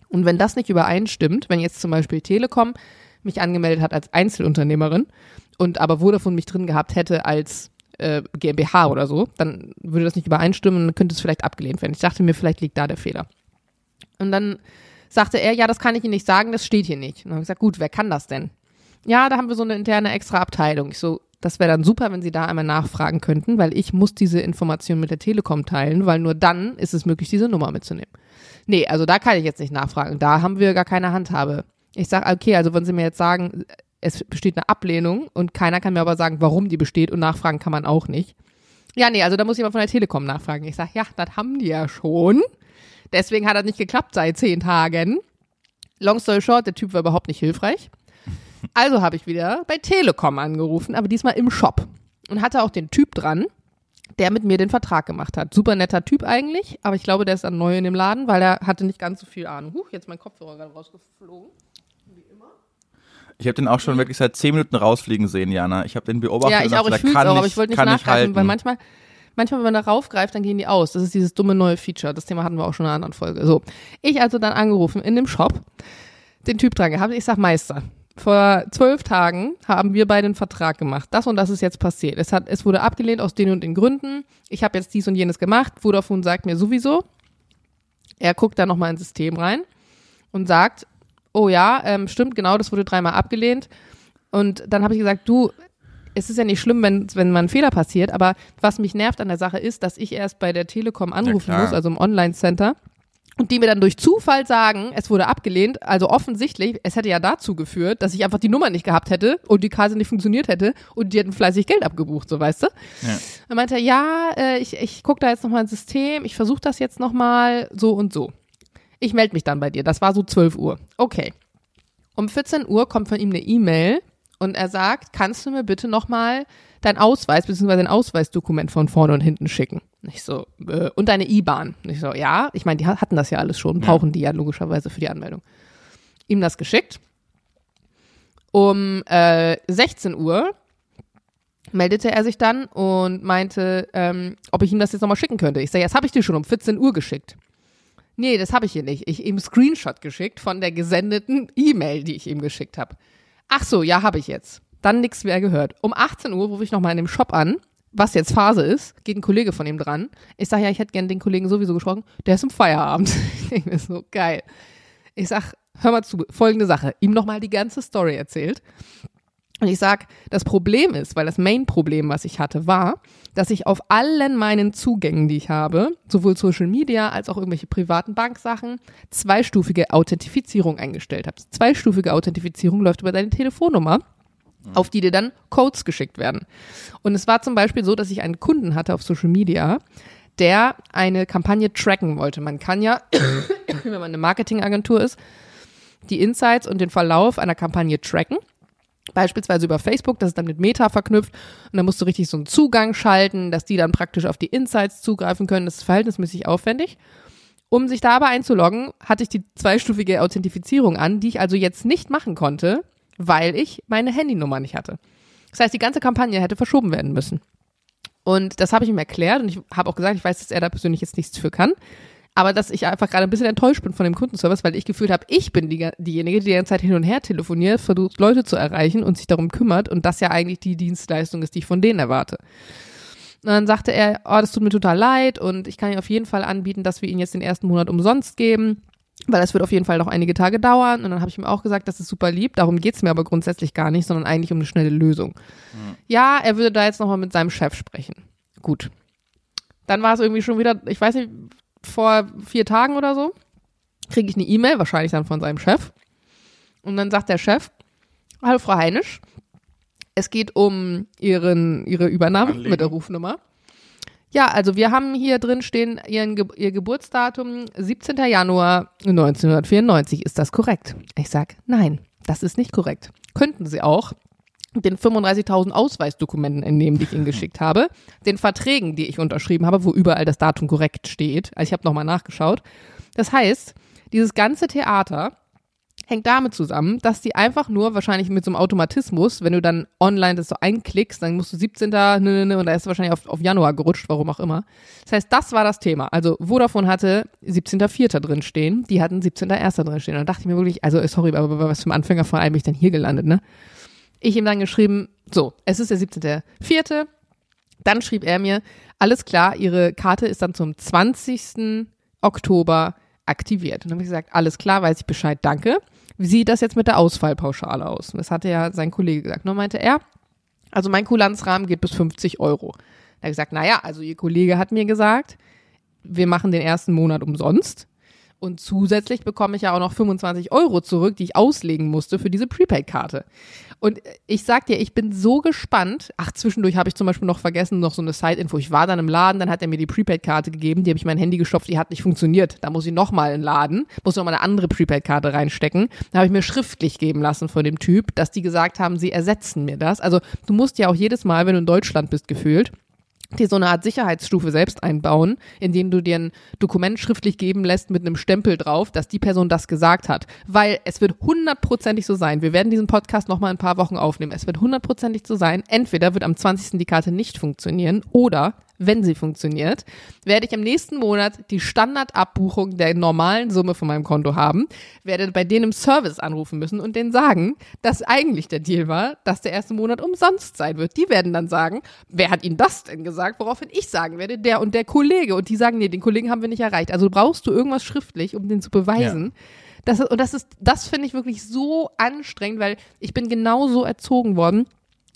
Und wenn das nicht übereinstimmt, wenn jetzt zum Beispiel Telekom mich angemeldet hat als Einzelunternehmerin und aber Vodafone mich drin gehabt hätte als äh, GmbH oder so, dann würde das nicht übereinstimmen und könnte es vielleicht abgelehnt werden. Ich dachte mir, vielleicht liegt da der Fehler. Und dann sagte er, ja, das kann ich Ihnen nicht sagen, das steht hier nicht. Und dann habe ich gesagt, gut, wer kann das denn? Ja, da haben wir so eine interne extra Abteilung. Ich so, das wäre dann super, wenn Sie da einmal nachfragen könnten, weil ich muss diese Information mit der Telekom teilen, weil nur dann ist es möglich, diese Nummer mitzunehmen. Nee, also da kann ich jetzt nicht nachfragen. Da haben wir gar keine Handhabe. Ich sage, okay, also wenn Sie mir jetzt sagen, es besteht eine Ablehnung und keiner kann mir aber sagen, warum die besteht und nachfragen kann man auch nicht. Ja, nee, also da muss jemand von der Telekom nachfragen. Ich sage, ja, das haben die ja schon. Deswegen hat das nicht geklappt seit zehn Tagen. Long story short, der Typ war überhaupt nicht hilfreich. Also habe ich wieder bei Telekom angerufen, aber diesmal im Shop. Und hatte auch den Typ dran, der mit mir den Vertrag gemacht hat. Super netter Typ eigentlich, aber ich glaube, der ist dann neu in dem Laden, weil er hatte nicht ganz so viel Ahnung. Huch, jetzt mein Kopfhörer gerade rausgeflogen. Ich habe den auch schon wirklich seit zehn Minuten rausfliegen sehen, Jana. Ich habe den beobachtet. Ja, ich und auch, ich dachte, fühle es kann auch, nicht, aber ich wollte nicht nachgreifen, weil manchmal, manchmal, wenn man da raufgreift, dann gehen die aus. Das ist dieses dumme neue Feature. Das Thema hatten wir auch schon in einer anderen Folge. So, ich also dann angerufen in dem Shop, den Typ dran gehabt. Ich sag, Meister, vor zwölf Tagen haben wir beide einen Vertrag gemacht. Das und das ist jetzt passiert. Es, hat, es wurde abgelehnt aus den und den Gründen. Ich habe jetzt dies und jenes gemacht. Vodafone sagt mir sowieso. Er guckt da nochmal ins System rein und sagt, oh ja, ähm, stimmt, genau, das wurde dreimal abgelehnt. Und dann habe ich gesagt, du, es ist ja nicht schlimm, wenn, wenn mal ein Fehler passiert, aber was mich nervt an der Sache ist, dass ich erst bei der Telekom anrufen klar. muss, also im Online-Center, und die mir dann durch Zufall sagen, es wurde abgelehnt, also offensichtlich, es hätte ja dazu geführt, dass ich einfach die Nummer nicht gehabt hätte und die Karte nicht funktioniert hätte und die hätten fleißig Geld abgebucht, so weißt du. Ja. Dann meinte er, ja, äh, ich, ich gucke da jetzt nochmal ins System, ich versuche das jetzt nochmal so und so. Ich melde mich dann bei dir. Das war so 12 Uhr. Okay. Um 14 Uhr kommt von ihm eine E-Mail und er sagt, kannst du mir bitte nochmal dein Ausweis bzw. ein Ausweisdokument von vorne und hinten schicken? Ich so, äh, und deine IBAN. Ich so, ja, ich meine, die ha- hatten das ja alles schon, brauchen die ja logischerweise für die Anmeldung. Ihm das geschickt. Um äh, 16 Uhr meldete er sich dann und meinte, ähm, ob ich ihm das jetzt nochmal schicken könnte. Ich sage, das habe ich dir schon um 14 Uhr geschickt. Nee, das habe ich hier nicht. Ich ihm Screenshot geschickt von der gesendeten E-Mail, die ich ihm geschickt habe. Ach so, ja, habe ich jetzt. Dann nichts mehr gehört. Um 18 Uhr rufe ich nochmal in dem Shop an, was jetzt Phase ist, geht ein Kollege von ihm dran. Ich sage, ja, ich hätte gerne den Kollegen sowieso gesprochen. Der ist im Feierabend. *laughs* Ich denke mir so, geil. Ich sag, hör mal zu, folgende Sache. Ihm nochmal die ganze Story erzählt. Und ich sag, das Problem ist, weil das Main-Problem, was ich hatte, war, dass ich auf allen meinen Zugängen, die ich habe, sowohl Social Media als auch irgendwelche privaten Banksachen, zweistufige Authentifizierung eingestellt habe. Zweistufige Authentifizierung läuft über deine Telefonnummer, auf die dir dann Codes geschickt werden. Und es war zum Beispiel so, dass ich einen Kunden hatte auf Social Media, der eine Kampagne tracken wollte. Man kann ja, *coughs* wenn man eine Marketingagentur ist, die Insights und den Verlauf einer Kampagne tracken. Beispielsweise über Facebook, das ist dann mit Meta verknüpft und dann musst du richtig so einen Zugang schalten, dass die dann praktisch auf die Insights zugreifen können. Das ist verhältnismäßig aufwendig. Um sich da aber einzuloggen, hatte ich die zweistufige Authentifizierung an, die ich also jetzt nicht machen konnte, weil ich meine Handynummer nicht hatte. Das heißt, die ganze Kampagne hätte verschoben werden müssen. Und das habe ich ihm erklärt und ich habe auch gesagt, ich weiß, dass er da persönlich jetzt nichts für kann. aber dass ich einfach gerade ein bisschen enttäuscht bin von dem Kundenservice, weil ich gefühlt habe, ich bin die, diejenige, die die ganze Zeit hin und her telefoniert, versucht Leute zu erreichen und sich darum kümmert und das ja eigentlich die Dienstleistung ist, die ich von denen erwarte. Und dann sagte er, oh, das tut mir total leid und ich kann Ihnen auf jeden Fall anbieten, dass wir Ihnen jetzt den ersten Monat umsonst geben weil das wird auf jeden Fall noch einige Tage dauern. Und dann habe ich ihm auch gesagt, das ist super lieb, darum geht's mir aber grundsätzlich gar nicht, sondern eigentlich um eine schnelle Lösung. Mhm. Ja, er würde da jetzt nochmal mit seinem Chef sprechen. Gut. Dann war es irgendwie schon wieder, ich weiß nicht, vor vier Tagen oder so, kriege ich eine E-Mail, wahrscheinlich dann von seinem Chef. Und dann sagt der Chef, hallo Frau Heinisch, es geht um ihren, ihre Übernahme Anliegen. mit der Rufnummer. Ja, also wir haben hier drin stehen, ihren Ge ihr Geburtsdatum 17. Januar 1994. Ist das korrekt? Ich sag, nein, das ist nicht korrekt. Könnten Sie auch den 35.000 Ausweisdokumenten entnehmen, die ich Ihnen geschickt habe, den Verträgen, die ich unterschrieben habe, wo überall das Datum korrekt steht. Also ich habe nochmal nachgeschaut. Das heißt, dieses ganze Theater hängt damit zusammen, dass die einfach nur wahrscheinlich mit so einem Automatismus, wenn du dann online das so einklickst, dann musst du 17. Ne, ne, ne, und da ist es wahrscheinlich auf, auf Januar gerutscht, warum auch immer. Das heißt, das war das Thema. Also Vodafone hatte 17.04. drin stehen, die hatten 17.01. drin stehen. Und dann dachte ich mir wirklich, also sorry, aber was für ein Anfänger vor allem bin ich denn hier gelandet, ne? Ich ihm dann geschrieben, so, es ist der 17.04. Dann schrieb er mir, alles klar, ihre Karte ist dann zum 20. Oktober aktiviert. Und dann habe ich gesagt, alles klar, weiß ich Bescheid, danke. Wie sieht das jetzt mit der Ausfallpauschale aus? Das hatte ja sein Kollege gesagt. Nur meinte er, also mein Kulanzrahmen geht bis 50 Euro. Er hat gesagt, naja, also ihr Kollege hat mir gesagt, wir machen den ersten Monat umsonst. Und zusätzlich bekomme ich ja auch noch 25 Euro zurück, die ich auslegen musste für diese Prepaid-Karte. Und ich sag dir, ich bin so gespannt. Ach, zwischendurch habe ich zum Beispiel noch vergessen, noch so eine Side-Info. Ich war dann im Laden, dann hat er mir die Prepaid-Karte gegeben, die habe ich mein Handy gestopft, die hat nicht funktioniert. Da muss ich nochmal in den Laden, muss nochmal eine andere Prepaid-Karte reinstecken. Da habe ich mir schriftlich geben lassen von dem Typ, dass die gesagt haben, sie ersetzen mir das. Also du musst ja auch jedes Mal, wenn du in Deutschland bist, gefühlt, dir so eine Art Sicherheitsstufe selbst einbauen, indem du dir ein Dokument schriftlich geben lässt mit einem Stempel drauf, dass die Person das gesagt hat. Weil es wird hundertprozentig so sein. Wir werden diesen Podcast nochmal ein paar Wochen aufnehmen. Es wird hundertprozentig so sein. Entweder wird am 20. die Karte nicht funktionieren oder wenn sie funktioniert, werde ich im nächsten Monat die Standardabbuchung der normalen Summe von meinem Konto haben, werde bei denen im Service anrufen müssen und denen sagen, dass eigentlich der Deal war, dass der erste Monat umsonst sein wird. Die werden dann sagen, wer hat ihnen das denn gesagt? Woraufhin ich sagen werde, der und der Kollege. Und die sagen, nee, den Kollegen haben wir nicht erreicht. Also brauchst du irgendwas schriftlich, um den zu beweisen. Ja. Das, und das ist, das finde ich wirklich so anstrengend, weil ich bin genauso erzogen worden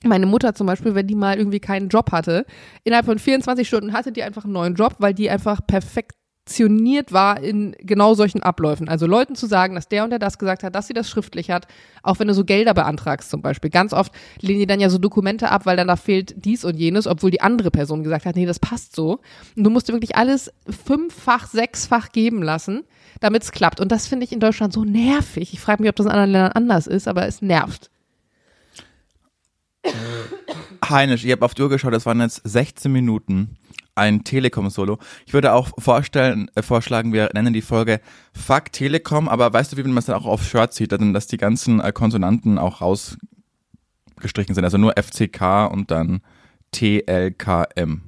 meine Mutter zum Beispiel, wenn die mal irgendwie keinen Job hatte, innerhalb von 24 Stunden hatte die einfach einen neuen Job, weil die einfach perfektioniert war in genau solchen Abläufen. Also Leuten zu sagen, dass der und der das gesagt hat, dass sie das schriftlich hat, auch wenn du so Gelder beantragst zum Beispiel. Ganz oft lehnen die dann ja so Dokumente ab, weil dann da fehlt dies und jenes, obwohl die andere Person gesagt hat, nee, das passt so. Und du musst dir wirklich alles fünffach, sechsfach geben lassen, damit es klappt. Und das finde ich in Deutschland so nervig. Ich frage mich, ob das in anderen Ländern anders ist, aber es nervt. Heinisch, ich habe auf die Uhr geschaut, das waren jetzt 16 Minuten. Ein Telekom-Solo. Ich würde auch vorstellen, äh, vorschlagen, wir nennen die Folge Fuck Telekom, aber weißt du, wie man es dann auch auf Shirt sieht, dann, dass die ganzen äh, Konsonanten auch rausgestrichen sind. Also nur FCK und dann TLKM.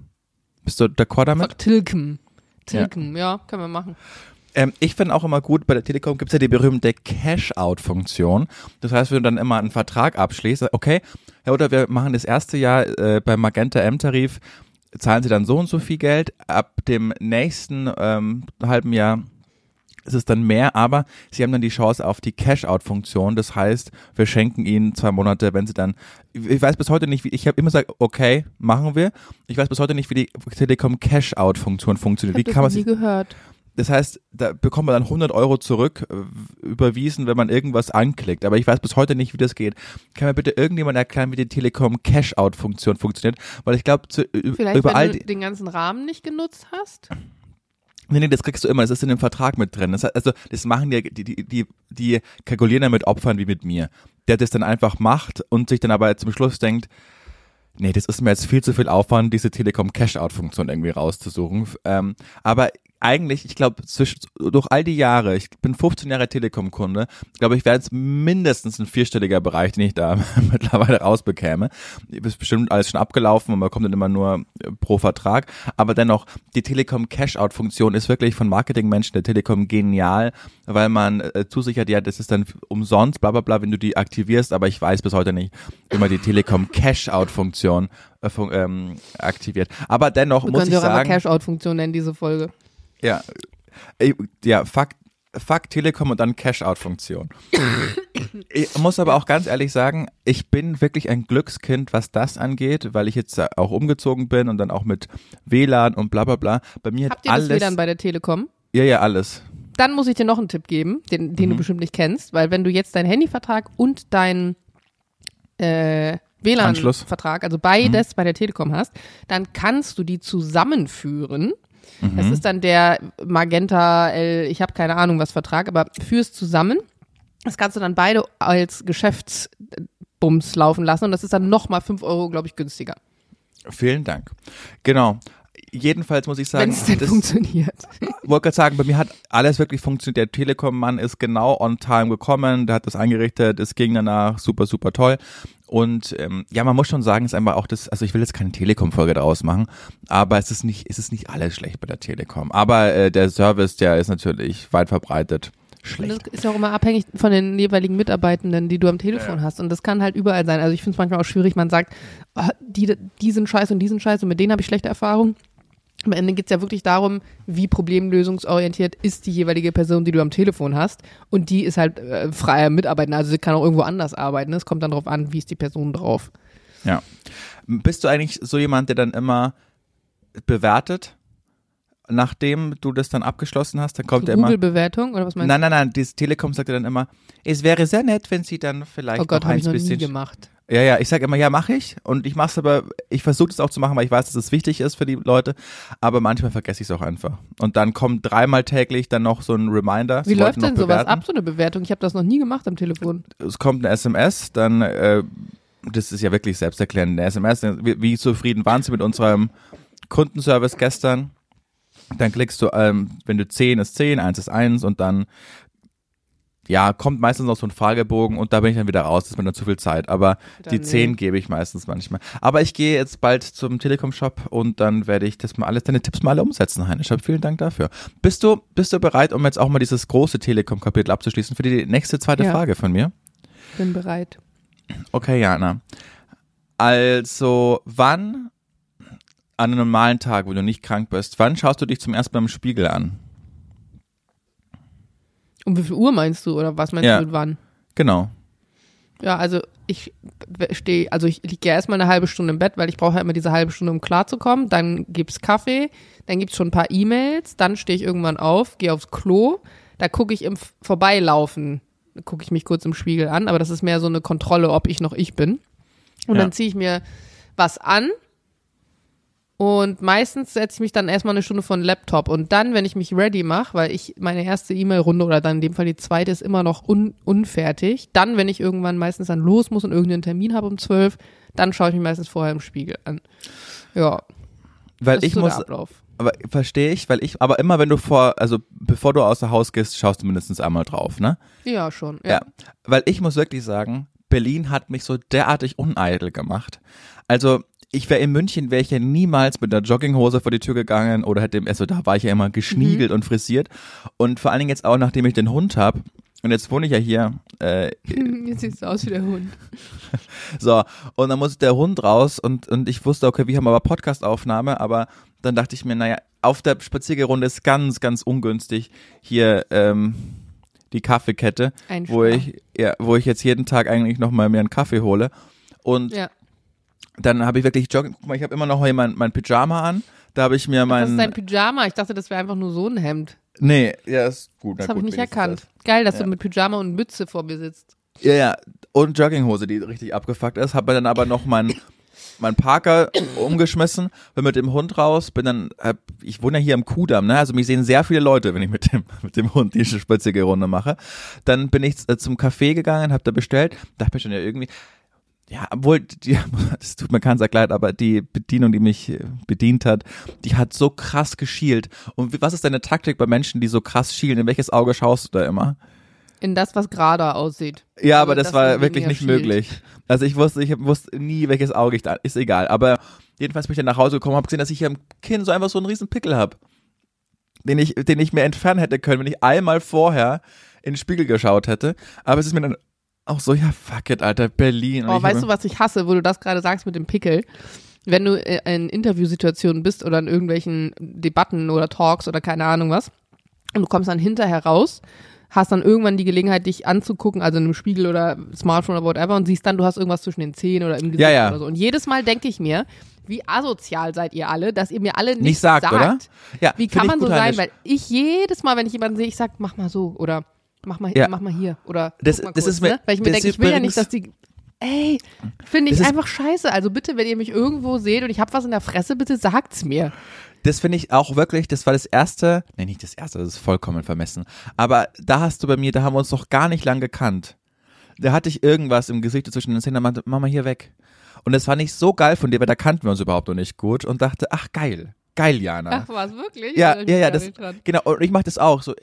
Bist du d'accord damit? Fuck Tilkem. Tilkem, ja. ja, können wir machen. Ähm, ich finde auch immer gut, bei der Telekom gibt es ja die berühmte Cash-Out-Funktion. Das heißt, wenn du dann immer einen Vertrag abschließt, okay, ja, oder wir machen das erste Jahr äh, beim Magenta M-Tarif, zahlen sie dann so und so viel Geld. Ab dem nächsten ähm, halben Jahr ist es dann mehr, aber sie haben dann die Chance auf die Cash-Out-Funktion. Das heißt, wir schenken ihnen zwei Monate, wenn sie dann. Ich weiß bis heute nicht, wie ich habe immer gesagt, okay, machen wir. Ich weiß bis heute nicht, wie die Telekom Cash-Out-Funktion funktioniert. Ich wie kann man nie gehört. Das heißt, da bekommt man dann 100 Euro zurück äh, überwiesen, wenn man irgendwas anklickt. Aber ich weiß bis heute nicht, wie das geht. Kann mir bitte irgendjemand erklären, wie die Telekom Cash-Out-Funktion funktioniert? Weil ich glaube, Vielleicht, überall wenn du den ganzen Rahmen nicht genutzt hast. Nee, nee, das kriegst du immer, das ist in dem Vertrag mit drin. Das, also, das machen die, die, die, die, die kalkulieren ja mit Opfern wie mit mir. Der das dann einfach macht und sich dann aber zum Schluss denkt, nee, das ist mir jetzt viel zu viel Aufwand, diese Telekom Cash-Out-Funktion irgendwie rauszusuchen. Ähm, aber eigentlich, ich glaube, durch all die Jahre, ich bin 15 Jahre Telekom-Kunde, glaube ich, wäre jetzt mindestens ein vierstelliger Bereich, den ich da *laughs* mittlerweile rausbekäme. Ist bestimmt alles schon abgelaufen und man kommt dann immer nur äh, pro Vertrag. Aber dennoch, die Telekom Cash-Out-Funktion ist wirklich von Marketingmenschen der Telekom genial, weil man äh, zusichert, ja, das ist dann umsonst, bla bla bla, wenn du die aktivierst, aber ich weiß bis heute nicht, immer die Telekom Cash-Out-Funktion äh, ähm, aktiviert. Aber dennoch Wir muss können ich sie auch sagen, Cash-Out-Funktion nennen, diese Folge. Ja, ja, fuck, fuck Telekom und dann Cash-Out-Funktion. *laughs* ich muss aber auch ganz ehrlich sagen, ich bin wirklich ein Glückskind, was das angeht, weil ich jetzt auch umgezogen bin und dann auch mit WLAN und bla bla bla. Bei mir Habt hat ihr das alles. WLAN bei der Telekom? ja, ja, alles. Dann muss ich dir noch einen Tipp geben, den, den Mhm. du bestimmt nicht kennst, weil wenn du jetzt deinen Handyvertrag und deinen äh. WLAN-Vertrag, also beides bei der Telekom hast, dann kannst du die zusammenführen. Das Mhm. ist dann der Magenta L, ich habe keine Ahnung was Vertrag, aber führst zusammen. Das kannst du dann beide als Geschäftsbums laufen lassen und das ist dann nochmal 5 Euro, glaube ich, günstiger. Vielen Dank. Genau. Jedenfalls muss ich Wenn sagen, es denn das- funktioniert. *laughs* wollte gerade sagen, bei mir hat alles wirklich funktioniert. Der Telekom-Mann ist genau on time gekommen, der hat das eingerichtet, es ging danach super, super toll. Und ähm, ja, man muss schon sagen, es ist einfach auch das, also ich will jetzt keine Telekom-Folge daraus machen, aber es ist nicht, es ist nicht alles schlecht bei der Telekom. Aber äh, der Service, der ist natürlich weit verbreitet Und schlecht. das ist ja auch immer abhängig von den jeweiligen Mitarbeitenden, die du am Telefon hast. Und das kann halt überall sein. Also ich finde es manchmal auch schwierig, man sagt, ah, die, die sind scheiße und die sind scheiße und mit denen habe ich schlechte Erfahrungen. Am Ende geht es ja wirklich darum, wie problemlösungsorientiert ist die jeweilige Person, die du am Telefon hast. Und die ist halt äh, freier Mitarbeiter. Also sie kann auch irgendwo anders arbeiten. Es kommt dann darauf an, wie ist die Person drauf. Ja. Bist du eigentlich so jemand, der dann immer bewertet, nachdem du das dann abgeschlossen hast? Dann kommt er immer. Google-Bewertung oder was meinst Nein, nein, nein, das Telekom sagt ja dann immer, es wäre sehr nett, wenn sie dann vielleicht du? Oh Gott, noch habe ich noch nie gemacht. Ja, ja, ich sage immer, ja, mache ich. Und ich mache es aber, ich versuche es auch zu machen, weil ich weiß, dass es wichtig ist für die Leute. Aber manchmal vergesse ich es auch einfach. Und dann kommt dreimal täglich dann noch so ein Reminder. Wie läuft denn sowas bewerten. ab, so eine Bewertung? Ich habe das noch nie gemacht am Telefon. Es kommt eine SMS, dann, äh, das ist ja wirklich selbsterklärend, eine SMS. Wie, wie zufrieden waren Sie mit unserem Kundenservice gestern? Dann klickst du, ähm, wenn du 10 ist 10, 1 ist 1 und dann ja, kommt meistens noch so ein Fragebogen und da bin ich dann wieder raus, das ist mir dann zu viel Zeit. Aber die Dann 10 nee. gebe ich meistens manchmal. Aber ich gehe jetzt bald zum Telekom-Shop und dann werde ich das mal alles, deine Tipps mal alle umsetzen, Heinisch. Vielen Dank dafür. Bist du, bist du bereit, um jetzt auch mal dieses große Telekom-Kapitel abzuschließen für die nächste zweite Ja. Frage von mir? Bin bereit. Okay, Jana. Also, wann an einem normalen Tag, wo du nicht krank bist, wann schaust du dich zum ersten Mal im Spiegel an? Um wie viel Uhr meinst du oder was meinst Ja. du mit wann? Genau. Ja, also ich stehe, also ich liege ja erstmal eine halbe Stunde im Bett, weil ich brauche ja immer diese halbe Stunde, um klarzukommen. Dann gibt's Kaffee, dann gibt's schon ein paar E-Mails, dann stehe ich irgendwann auf, gehe aufs Klo, da gucke ich im Vorbeilaufen, gucke ich mich kurz im Spiegel an, aber das ist mehr so eine Kontrolle, ob ich noch ich bin. Und Ja. dann ziehe ich mir was an und meistens setze ich mich dann erstmal eine Stunde vor den Laptop und dann, wenn ich mich ready mache, weil ich meine erste E-Mail-Runde oder dann in dem Fall die zweite ist immer noch un unfertig, dann, wenn ich irgendwann meistens dann los muss und irgendeinen Termin habe um zwölf, dann schaue ich mich meistens vorher im Spiegel an. Ja, Weil das ist ich so muss, der Ablauf. aber verstehe ich, weil ich, aber immer wenn du vor, also bevor du außer Haus gehst, schaust du mindestens einmal drauf, ne? Ja, schon. Ja. Ja. Weil ich muss wirklich sagen, Berlin hat mich so derartig uneitel gemacht. Also, ich wäre in München, wäre ich ja niemals mit einer Jogginghose vor die Tür gegangen oder hätte, also da war ich ja immer geschniegelt Mhm. und frisiert. Und vor allen Dingen jetzt auch, nachdem ich den Hund habe, und jetzt wohne ich ja hier, äh, *laughs* Jetzt siehst du aus wie der Hund. *laughs* so, und dann muss der Hund raus und, und ich wusste, okay, wir haben aber Podcastaufnahme, aber dann dachte ich mir, naja, auf der Spaziergerunde ist ganz, ganz ungünstig hier ähm, die Kaffeekette, wo ich, ja, wo ich jetzt jeden Tag eigentlich nochmal mir einen Kaffee hole. Und Ja. Dann habe ich wirklich Jogging, guck mal, ich habe immer noch hier mein, mein Pyjama an. Da habe ich mir Das ist mein. dein Pyjama. Ich dachte, das wäre einfach nur so ein Hemd. nee, ja, ist gut. Das habe ich nicht erkannt. Geil, dass Ja. du mit Pyjama und Mütze vor mir sitzt. das. Ja, ja. Und Jogginghose, die richtig abgefuckt ist. Habe dann aber noch mein, mein Parker *coughs* umgeschmissen, bin mit dem Hund raus, bin dann, hab, ich wohne ja hier am Kudamm, ne? Also mich sehen sehr viele Leute, wenn ich mit dem, *laughs* mit dem Hund diese Spaziergerunde mache. Dann bin ich äh, zum Café gegangen, habe da bestellt, dachte mir schon ja irgendwie, ja, obwohl, die, *laughs* das tut mir keinen Sack leid, aber die Bedienung, die mich äh, bedient hat, die hat so krass geschielt. Und was ist deine Taktik bei Menschen, die so krass schielen? In welches Auge schaust du da immer? In das, was gerade aussieht. Ja, Also aber das, das war wirklich nicht schielt. möglich. Also ich wusste, ich wusste nie, welches Auge ich da, ist egal. Aber jedenfalls bin ich dann nach Hause gekommen, habe gesehen, dass ich hier im Kinn so einfach so einen riesen Pickel habe. Den ich, den ich mir entfernen hätte können, wenn ich einmal vorher in den Spiegel geschaut hätte. Aber es ist mir dann auch so, ja, fuck it, Alter, Berlin. Oh, weißt du, was ich hasse, wo du das gerade sagst mit dem Pickel? Wenn du äh, in Interviewsituationen bist oder in irgendwelchen Debatten oder Talks oder keine Ahnung was und du kommst dann hinterher raus, hast dann irgendwann die Gelegenheit, dich anzugucken, also in einem Spiegel oder Smartphone oder whatever und siehst dann, du hast irgendwas zwischen den Zähnen oder im Gesicht Ja, ja. oder so. Und jedes Mal denke ich mir, wie asozial seid ihr alle, dass ihr mir alle nicht, Nicht sagt, oder? Ja, Wie kann man so sein? Weil ich jedes Mal, wenn ich jemanden sehe, ich sag, mach mal so oder mach mal, Ja. mach mal hier oder Das- mal das kurz, ist mir- ne? Weil ich mir denke, ich will ja nicht, dass die Ey, finde ich einfach scheiße. Also bitte, wenn ihr mich irgendwo seht und ich habe was in der Fresse, bitte sagt's mir. Das finde ich auch wirklich, das war das erste, nee, nicht das erste, das ist vollkommen vermessen. Aber da hast du bei mir, da haben wir uns noch gar nicht lang gekannt. Da hatte ich irgendwas im Gesicht zwischen den Zähnen, meinte, mach mal hier weg. Und das fand ich so geil von dir, weil da kannten wir uns überhaupt noch nicht gut und dachte, ach geil, geil, Jana. Ach, was wirklich? Ja, ja, ja, das, genau, und ich mache das auch, so,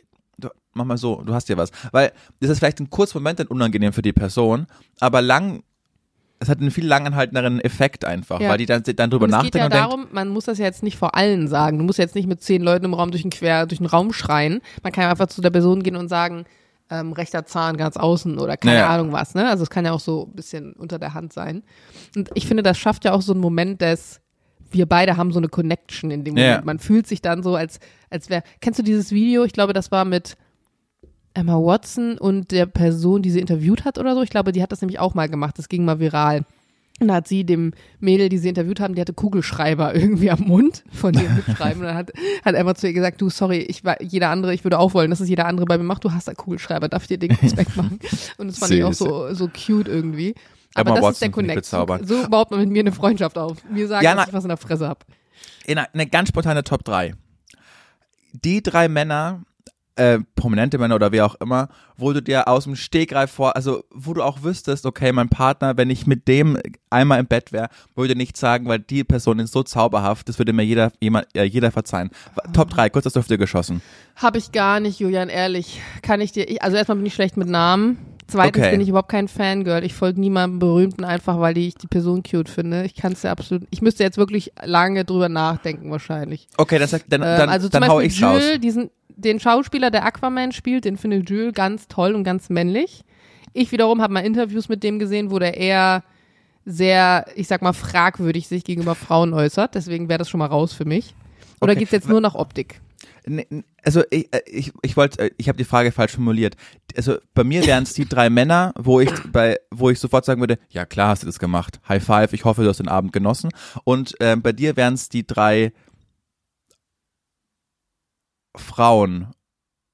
mach mal so, du hast ja was. Weil das ist vielleicht ein kurzer Moment dann unangenehm für die Person, aber lang, es hat einen viel langanhaltenderen Effekt einfach, Ja. weil die dann, dann drüber Und es geht nachdenken ja und denkt, darum, man muss das ja jetzt nicht vor allen sagen. Du musst jetzt nicht mit zehn Leuten im Raum durch den Quer, durch den Raum schreien. Man kann ja einfach zu der Person gehen und sagen, ähm, rechter Zahn ganz außen oder keine Ja. Ahnung was. Ne? Also es kann ja auch so ein bisschen unter der Hand sein. Und ich finde, das schafft ja auch so einen Moment des, wir beide haben so eine Connection in dem Ja. Moment. Man fühlt sich dann so, als, als wäre, kennst du dieses Video? Ich glaube, das war mit Emma Watson und der Person, die sie interviewt hat oder so. Ich glaube, die hat das nämlich auch mal gemacht. Das ging mal viral. Und da hat sie dem Mädel, die sie interviewt haben, die hatte Kugelschreiber *laughs* irgendwie am Mund von dem Mitschreiben. Und dann hat, hat Emma zu ihr gesagt, du, sorry, ich war jeder andere, ich würde auch wollen, dass es jeder andere bei mir macht. Du hast einen Kugelschreiber, darf ich dir den kurz wegmachen? Und das fand ich auch so, so cute irgendwie. Aber Emma das ist der Watson finde ich Connect. So, baut man mit mir eine Freundschaft auf. Mir sagen, Ja, na- dass ich was in der Fresse hab. in eine, eine ganz spontane Top 3. Die drei Männer, äh, prominente Männer oder wie auch immer, wo du dir aus dem Stegreif vor, also wo du auch wüsstest, okay, mein Partner, wenn ich mit dem einmal im Bett wäre, würde nicht sagen, weil die Person ist so zauberhaft, das würde mir jeder, jemand, äh, jeder verzeihen. Top 3, kurz hast du auf dir geschossen. Hab ich gar nicht, Julian, ehrlich. Kann ich dir, ich, also erstmal bin ich schlecht mit Namen. Zweitens Okay. bin ich überhaupt kein Fangirl. Ich folge niemandem Berühmten einfach, weil ich die Person cute finde. Ich kann es ja absolut, ich müsste jetzt wirklich lange drüber nachdenken wahrscheinlich. Okay, dann, sag- dann, Ähm, also zum dann hau Beispiel ich's raus. Jules, diesen, den Schauspieler, der Aquaman spielt, den finde Jules ganz toll und ganz männlich. Ich wiederum habe mal Interviews mit dem gesehen, wo der eher sehr, ich sag mal, fragwürdig sich gegenüber Frauen äußert. Deswegen wäre das schon mal raus für mich. Oder Okay. geht's jetzt nur nach Optik? Also ich, äh, ich, ich wollte, äh, ich habe die Frage falsch formuliert. Also bei mir wären es die drei Männer, wo ich bei, wo ich sofort sagen würde, ja klar hast du das gemacht. High five, ich hoffe, du hast den Abend genossen. Und ähm, bei dir wären es die drei Frauen,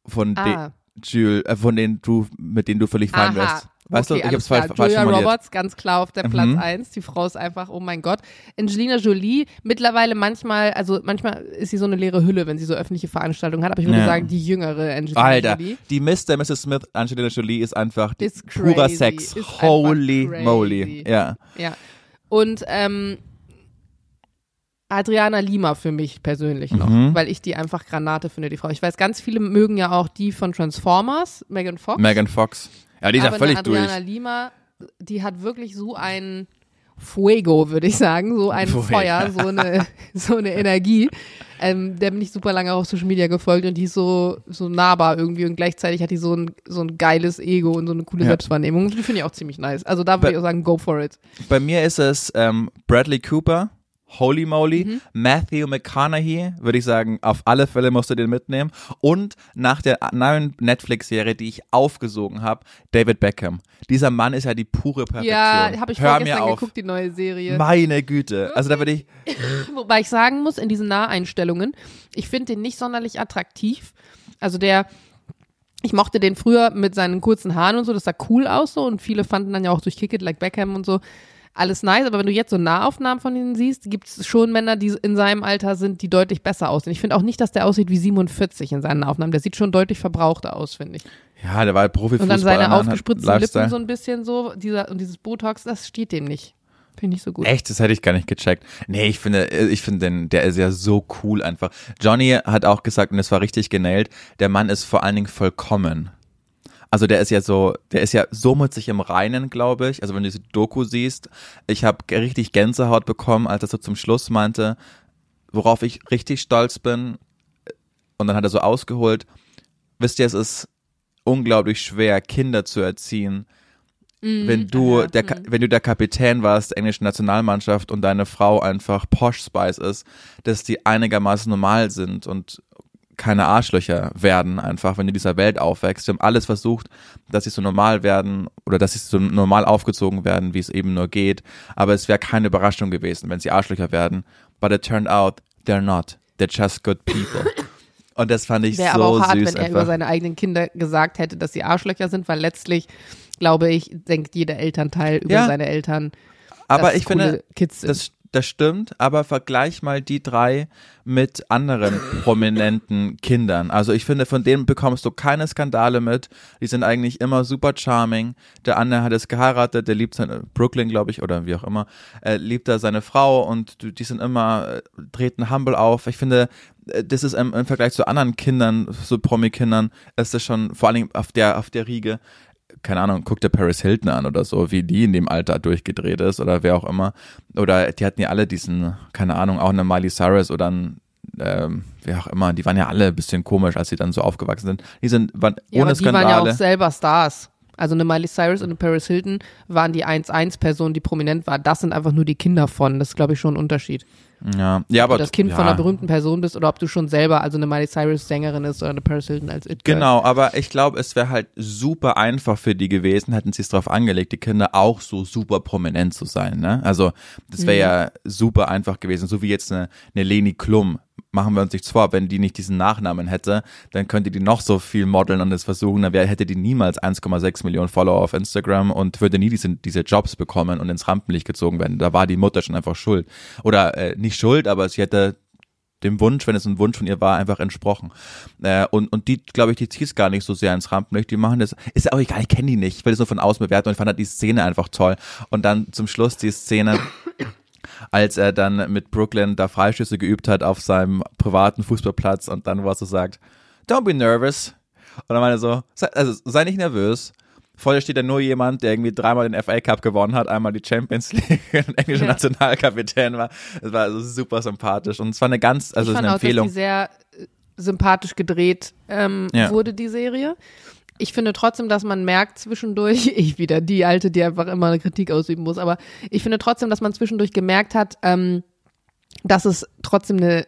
von Ah. denen Jules, äh, von denen du, mit denen du völlig fein Aha. wärst. Weißt okay, du, ich hab's falsch, Julia. Roberts, ganz klar auf der Platz Mhm. eins. Die Frau ist einfach, oh mein Gott. Angelina Jolie, mittlerweile manchmal, also manchmal ist sie so eine leere Hülle, wenn sie so öffentliche Veranstaltungen hat, aber ich würde Ja. sagen, die jüngere Angelina Alter, Jolie. die Mr. Mrs. Smith, Angelina Jolie ist einfach Ist purer Sex. ist Holy moly. Ja. Ja. Und ähm, Adriana Lima für mich persönlich noch, Mhm. weil ich die einfach Granate finde, die Frau. Ich weiß, ganz viele mögen ja auch die von Transformers, Megan Fox. Megan Fox. Ja, die ist ja völlig Adriana durch. Lima, die hat wirklich so ein Fuego, würde ich sagen, so ein Fuego. Feuer, so eine, *laughs* so eine Energie. Ähm, der bin ich super lange auf Social Media gefolgt und die ist so, so nahbar irgendwie und gleichzeitig hat die so ein, so ein geiles Ego und so eine coole Ja. Selbstwahrnehmung. Die finde ich auch ziemlich nice. Also da würde ich auch sagen, go for it. Bei mir ist es ähm, Bradley Cooper, Holy Moly, Mhm. Matthew McConaughey, würde ich sagen, auf alle Fälle musst du den mitnehmen. Und nach der neuen Netflix-Serie, die ich aufgesogen habe, David Beckham. Dieser Mann ist ja die pure Perfektion. Ja, habe ich Hör vorgestern auf. geguckt, die neue Serie. Meine Güte. Also da würde ich, *laughs* Wobei ich sagen muss, in diesen Naheinstellungen, ich finde den nicht sonderlich attraktiv. Also der, ich mochte den früher mit seinen kurzen Haaren und so, das sah cool aus so und viele fanden dann ja auch durch Kick It Like Beckham und so alles nice, aber wenn du jetzt so Nahaufnahmen von ihnen siehst, gibt es schon Männer, die in seinem Alter sind, die deutlich besser aussehen. Ich finde auch nicht, dass der aussieht wie 47 in seinen Aufnahmen. Der sieht schon deutlich verbrauchter aus, finde ich. Ja, der war halt Profifußballer. Und dann seine ne, aufgespritzten Lifestyle. Lippen so ein bisschen so, dieser, und dieses Botox, das steht dem nicht. Finde ich nicht so gut. Echt, das hätte ich gar nicht gecheckt. Nee, ich finde, ich finde den, der ist ja so cool einfach. Johnny hat auch gesagt, und es war richtig genäht, der Mann ist vor allen Dingen vollkommen. Also der ist ja so, der ist ja so mit sich im Reinen, glaube ich. Also wenn du diese Doku siehst, ich habe richtig Gänsehaut bekommen, als er so zum Schluss meinte, worauf ich richtig stolz bin. Und dann hat er so ausgeholt, wisst ihr, es ist unglaublich schwer, Kinder zu erziehen, wenn du ja, der Ka- wenn du der Kapitän warst der englischen Nationalmannschaft und deine Frau einfach Posh Spice ist, dass die einigermaßen normal sind und keine Arschlöcher werden einfach, wenn du in dieser Welt aufwächst. Wir haben alles versucht, dass sie so normal werden oder dass sie so normal aufgezogen werden, wie es eben nur geht. Aber es wäre keine Überraschung gewesen, wenn sie Arschlöcher werden. But it turned out they're not. They're just good people. *laughs* Und das fand ich Wäre so aber auch hart, süß wenn er einfach. über seine eigenen Kinder gesagt hätte, dass sie Arschlöcher sind, weil letztlich, glaube ich, denkt jeder Elternteil über Ja. seine Eltern. Aber ich finde, Kids sind. Das, das stimmt, aber vergleich mal die drei mit anderen prominenten Kindern. Also ich finde, von denen bekommst du keine Skandale mit. Die sind eigentlich immer super charming. Der andere hat es geheiratet, der liebt seine, Brooklyn, glaube ich, oder wie auch immer, äh, liebt er seine Frau und die sind immer, äh, treten humble auf. Ich finde, äh, das ist im, im Vergleich zu anderen Kindern, so Promi-Kindern, ist das schon vor Dingen auf der, auf der Riege keine Ahnung, guck dir Paris Hilton an oder so, wie die in dem Alter durchgedreht ist oder wer auch immer. Oder die hatten ja alle diesen, keine Ahnung, auch eine Miley Cyrus oder ein, ähm, wer auch immer, die waren ja alle ein bisschen komisch, als sie dann so aufgewachsen sind. Die sind waren ja, ohne aber die waren ja Skandale. auch selber Stars. Also eine Miley Cyrus und eine Paris Hilton waren die 1-1-Person, die prominent war. Das sind einfach nur die Kinder von. Das ist, glaube ich, schon ein Unterschied. ja, ja, aber Ob du das Kind ja, von einer berühmten Person bist oder ob du schon selber, also eine Miley Cyrus Sängerin ist oder eine Paris Hilton als It Girl. Genau, aber ich glaube, es wäre halt super einfach für die gewesen, hätten sie es darauf angelegt, die Kinder auch so super prominent zu sein. Ne? Also das wäre ja super einfach gewesen, so wie jetzt eine, eine Leni Klum. Machen wir uns nichts vor, wenn die nicht diesen Nachnamen hätte, dann könnte die noch so viel modeln und es versuchen, dann hätte die niemals 1,6 Millionen Follower auf Instagram und würde nie diese, diese Jobs bekommen und ins Rampenlicht gezogen werden. Da war die Mutter schon einfach schuld. Oder äh, nicht schuld, aber sie hätte dem Wunsch, wenn es ein Wunsch von ihr war, einfach entsprochen. Äh, und, und die, glaube ich, die zieht gar nicht so sehr ins Rampenlicht. Die machen das, ist auch egal, ich kenne die nicht. Ich will das nur von außen bewerten und ich fand halt die Szene einfach toll. Und dann zum Schluss die Szene, als er dann mit Brooklyn da Freischüsse geübt hat auf seinem privaten Fußballplatz und dann, wo er so sagt, don't be nervous. Und dann meine er so, sei, also sei nicht nervös. Vor dir steht ja nur jemand, der irgendwie dreimal den FA Cup gewonnen hat, einmal die Champions League, ein *laughs* englischer Ja. Nationalkapitän war. Es war also super sympathisch und es war eine ganz, also ich fand eine auch, dass Empfehlung. die sehr äh, sympathisch gedreht ähm, Ja. wurde, die Serie. Ich finde trotzdem, dass man merkt zwischendurch, *laughs* ich wieder die Alte, die einfach immer eine Kritik ausüben muss, aber ich finde trotzdem, dass man zwischendurch gemerkt hat, ähm, dass es trotzdem eine,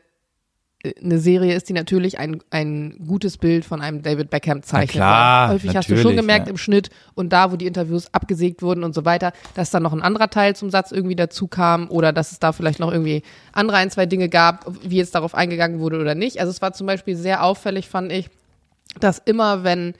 äh, eine Serie ist, die natürlich ein, ein gutes Bild von einem David Beckham zeichnet. klar, Weil Häufig hast du schon gemerkt ja. im Schnitt und da, wo die Interviews abgesägt wurden und so weiter, dass dann noch ein anderer Teil zum Satz irgendwie dazu kam oder dass es da vielleicht noch irgendwie andere ein, zwei Dinge gab, wie jetzt darauf eingegangen wurde oder nicht. Also es war zum Beispiel sehr auffällig, fand ich, dass immer wenn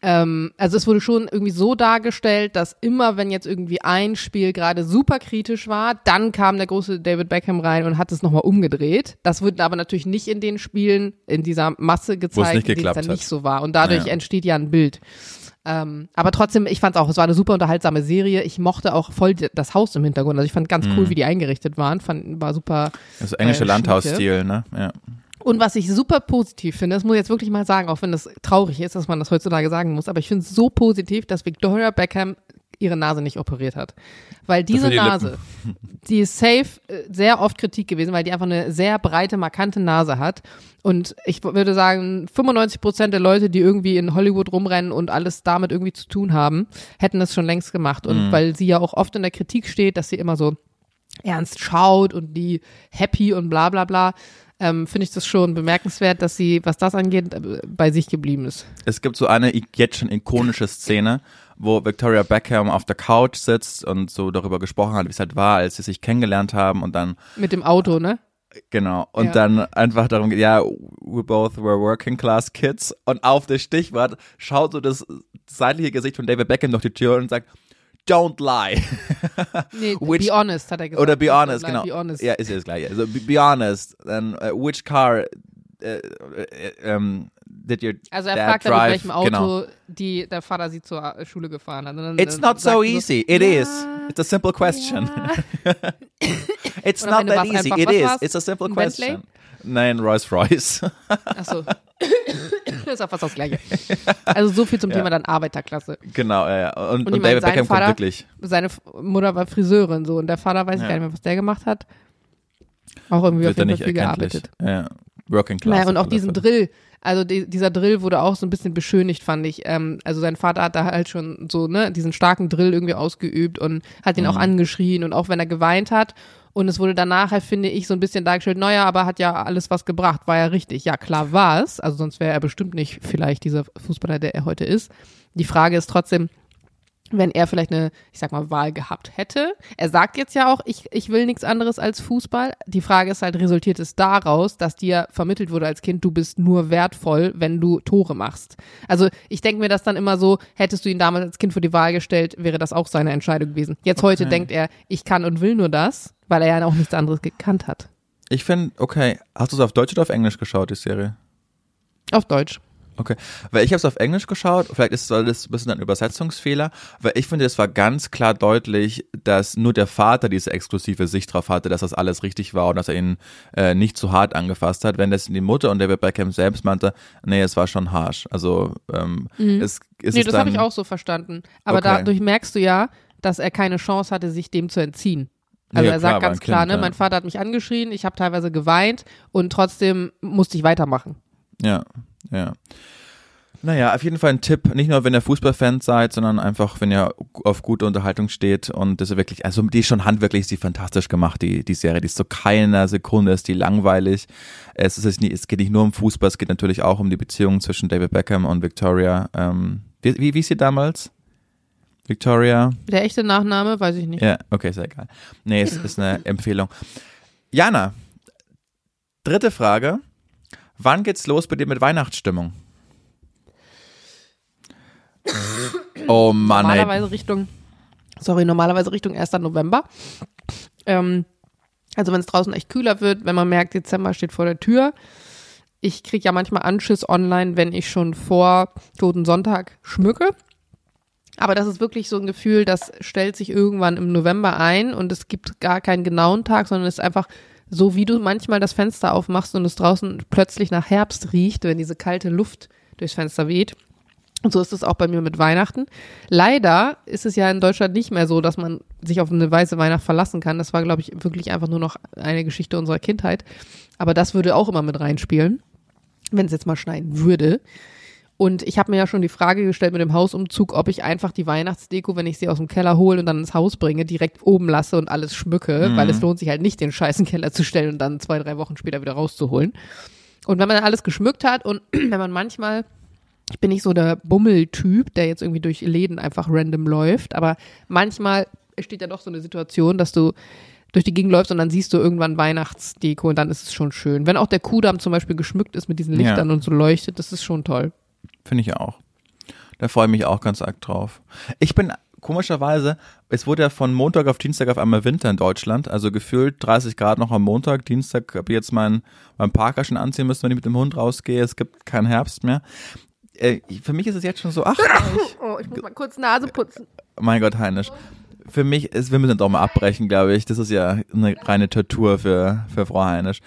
ähm, also es wurde schon irgendwie so dargestellt, dass immer, wenn jetzt irgendwie ein Spiel gerade super kritisch war, dann kam der große David Beckham rein und hat es nochmal umgedreht. Das wurde aber natürlich nicht in den Spielen in dieser Masse gezeigt, nicht in denen es dann hat. nicht so war. Und dadurch Ja. entsteht ja ein Bild. Ähm, aber trotzdem, ich fand es auch, es war eine super unterhaltsame Serie. Ich mochte auch voll das Haus im Hintergrund. Also ich fand ganz Mhm. cool, wie die eingerichtet waren. Fand, war super. Das englische äh, Landhausstil, ne? Ja. Und was ich super positiv finde, das muss ich jetzt wirklich mal sagen, auch wenn das traurig ist, dass man das heutzutage sagen muss, aber ich finde es so positiv, dass Victoria Beckham ihre Nase nicht operiert hat. Weil diese die Nase, die ist safe äh, sehr oft Kritik gewesen, weil die einfach eine sehr breite, markante Nase hat. Und ich würde sagen, 95 Prozent der Leute, die irgendwie in Hollywood rumrennen und alles damit irgendwie zu tun haben, hätten das schon längst gemacht. Und weil sie ja auch oft in der Kritik steht, dass sie immer so ernst schaut und die happy und bla bla bla, ähm, finde ich das schon bemerkenswert, dass sie, was das angeht, äh, bei sich geblieben ist. Es gibt so eine jetzt schon ikonische Szene, wo Victoria Beckham auf der Couch sitzt und so darüber gesprochen hat, wie es halt war, als sie sich kennengelernt haben und dann Mit dem Auto, ne? Genau. Und Ja. dann einfach darum geht, ja, we both were working class kids. Und auf das Stichwort schaut so das seitliche Gesicht von David Beckham durch die Tür und sagt, don't lie. Nee, Which- be honest, hat er gesagt. Oder be honest, Nein, genau. Be honest. Ja, ist ja das gleiche. Also be, be honest. Then uh, which car uh, um, did your Also er dad fragt dann, mit welchem Auto Genau. die der Vater sie zur äh, Schule gefahren hat. Dann, It's äh, not so easy. It ja, is. It's a simple question. *laughs* *laughs* It's Und am not that easy. It is. It's a simple Ein Bentley? question. Nein, Rolls Royce. Achso. *laughs* *laughs* das ist ja fast das Gleiche. *laughs* Also so viel zum Thema dann Arbeiterklasse. genau, ja, ja. Und, und, Und meine, David Beckham kommt Vater- wirklich. Seine Mutter war Friseurin so und der Vater weiß ich gar nicht mehr, was der gemacht hat. Auch irgendwie Wird auf jeden Fall viel gearbeitet. Ja. Working Class. Naja, und auch diesen. Drill, also die, dieser Drill wurde auch so ein bisschen beschönigt, fand ich. Ähm, also sein Vater hat da halt schon so, ne, diesen starken Drill irgendwie ausgeübt und hat ihn auch Mhm. angeschrien und auch wenn er geweint hat. Und es wurde danach halt, finde ich, so ein bisschen dargestellt, naja, aber hat ja alles was gebracht, war ja richtig. Ja, klar war es. Also sonst wäre er bestimmt nicht vielleicht dieser Fußballer, der er heute ist. Die Frage ist trotzdem, wenn er vielleicht eine, ich sag mal, Wahl gehabt hätte. Er sagt jetzt ja auch, ich, ich will nichts anderes als Fußball. Die Frage ist halt, resultiert es daraus, dass dir vermittelt wurde als Kind, du bist nur wertvoll, wenn du Tore machst. Also ich denke mir das dann immer so, hättest du ihn damals als Kind vor die Wahl gestellt, wäre das auch seine Entscheidung gewesen. Jetzt heute Okay. denkt er, ich kann und will nur das, weil er ja auch nichts anderes gekannt hat. Ich finde, okay, hast du es auf Deutsch oder auf Englisch geschaut, die Serie? Auf Deutsch. Okay, weil ich habe es auf Englisch geschaut, vielleicht ist das ein bisschen ein Übersetzungsfehler, weil ich finde, es war ganz klar deutlich, dass nur der Vater diese exklusive Sicht drauf hatte, dass das alles richtig war und dass er ihn äh, nicht zu hart angefasst hat, wenn das die Mutter und David Beckham selbst meinte, nee, es war schon harsh. Also ähm, es ist nee, es das habe ich auch so verstanden. Aber Okay. dadurch merkst du ja, dass er keine Chance hatte, sich dem zu entziehen. Also Ja, er klar, sagt war ganz klar, Kind, ne, ja. mein Vater hat mich angeschrien, ich habe teilweise geweint und trotzdem musste ich weitermachen. Ja, ja. Naja, auf jeden Fall ein Tipp, nicht nur wenn ihr Fußballfans seid, sondern einfach, wenn ihr auf gute Unterhaltung steht und das ist wirklich, also die ist schon handwerklich, ist die fantastisch gemacht, die, die Serie, die ist zu keiner Sekunde, ist die langweilig. Es, ist nicht, es geht nicht nur um Fußball, es geht natürlich auch um die Beziehung zwischen David Beckham und Victoria. Ähm, wie, wie, wie ist sie damals? Victoria? Der echte Nachname, weiß ich nicht. Ja, okay, ist ja egal. Nee, es ist eine *laughs* Empfehlung. Jana, dritte Frage. Wann geht's los bei dir mit Weihnachtsstimmung? *coughs* Oh Mann, ey. normalerweise Richtung, sorry, normalerweise Richtung 1. November. Ähm, also wenn es draußen echt kühler wird, wenn man merkt, Dezember steht vor der Tür. Ich kriege ja manchmal Anschiss online, wenn ich schon vor Toten Sonntag schmücke. Aber das ist wirklich so ein Gefühl, das stellt sich irgendwann im November ein und es gibt gar keinen genauen Tag, sondern es ist einfach so, wie du manchmal das Fenster aufmachst und es draußen plötzlich nach Herbst riecht, wenn diese kalte Luft durchs Fenster weht. Und so ist es auch bei mir mit Weihnachten. Leider ist es ja in Deutschland nicht mehr so, dass man sich auf eine weiße Weihnacht verlassen kann. Das war, glaube ich, wirklich einfach nur noch eine Geschichte unserer Kindheit. Aber das würde auch immer mit reinspielen, wenn es jetzt mal schneien würde. Und ich habe mir ja schon die Frage gestellt mit dem Hausumzug, ob ich einfach die Weihnachtsdeko, wenn ich sie aus dem Keller hole und dann ins Haus bringe, direkt oben lasse und alles schmücke, weil es lohnt sich halt nicht, den scheißen Keller zu stellen und dann zwei, drei Wochen später wieder rauszuholen. Und wenn man dann alles geschmückt hat und *clears throat* wenn man manchmal ich bin nicht so der Bummeltyp, der jetzt irgendwie durch Läden einfach random läuft, aber manchmal steht ja doch so eine Situation, dass du durch die Gegend läufst und dann siehst du irgendwann Weihnachtsdeko und dann ist es schon schön. Wenn auch der Kudamm zum Beispiel geschmückt ist mit diesen Ja. Lichtern und so leuchtet, das ist schon toll. Finde ich auch. Da freue ich mich auch ganz arg drauf. Ich bin komischerweise, es wurde ja von Montag auf Dienstag auf einmal Winter in Deutschland, also gefühlt 30 Grad noch am Montag, Dienstag habe ich jetzt meinen mein Parker schon anziehen müssen, wenn ich mit dem Hund rausgehe, es gibt keinen Herbst mehr. Äh, für mich ist es jetzt schon so, ach, *laughs* Oh, ich muss mal kurz Nase putzen. mein Gott, Heinisch. Für mich ist, wir müssen doch mal abbrechen, glaube ich. Das ist ja eine reine Tortur für, für Frau Heinisch.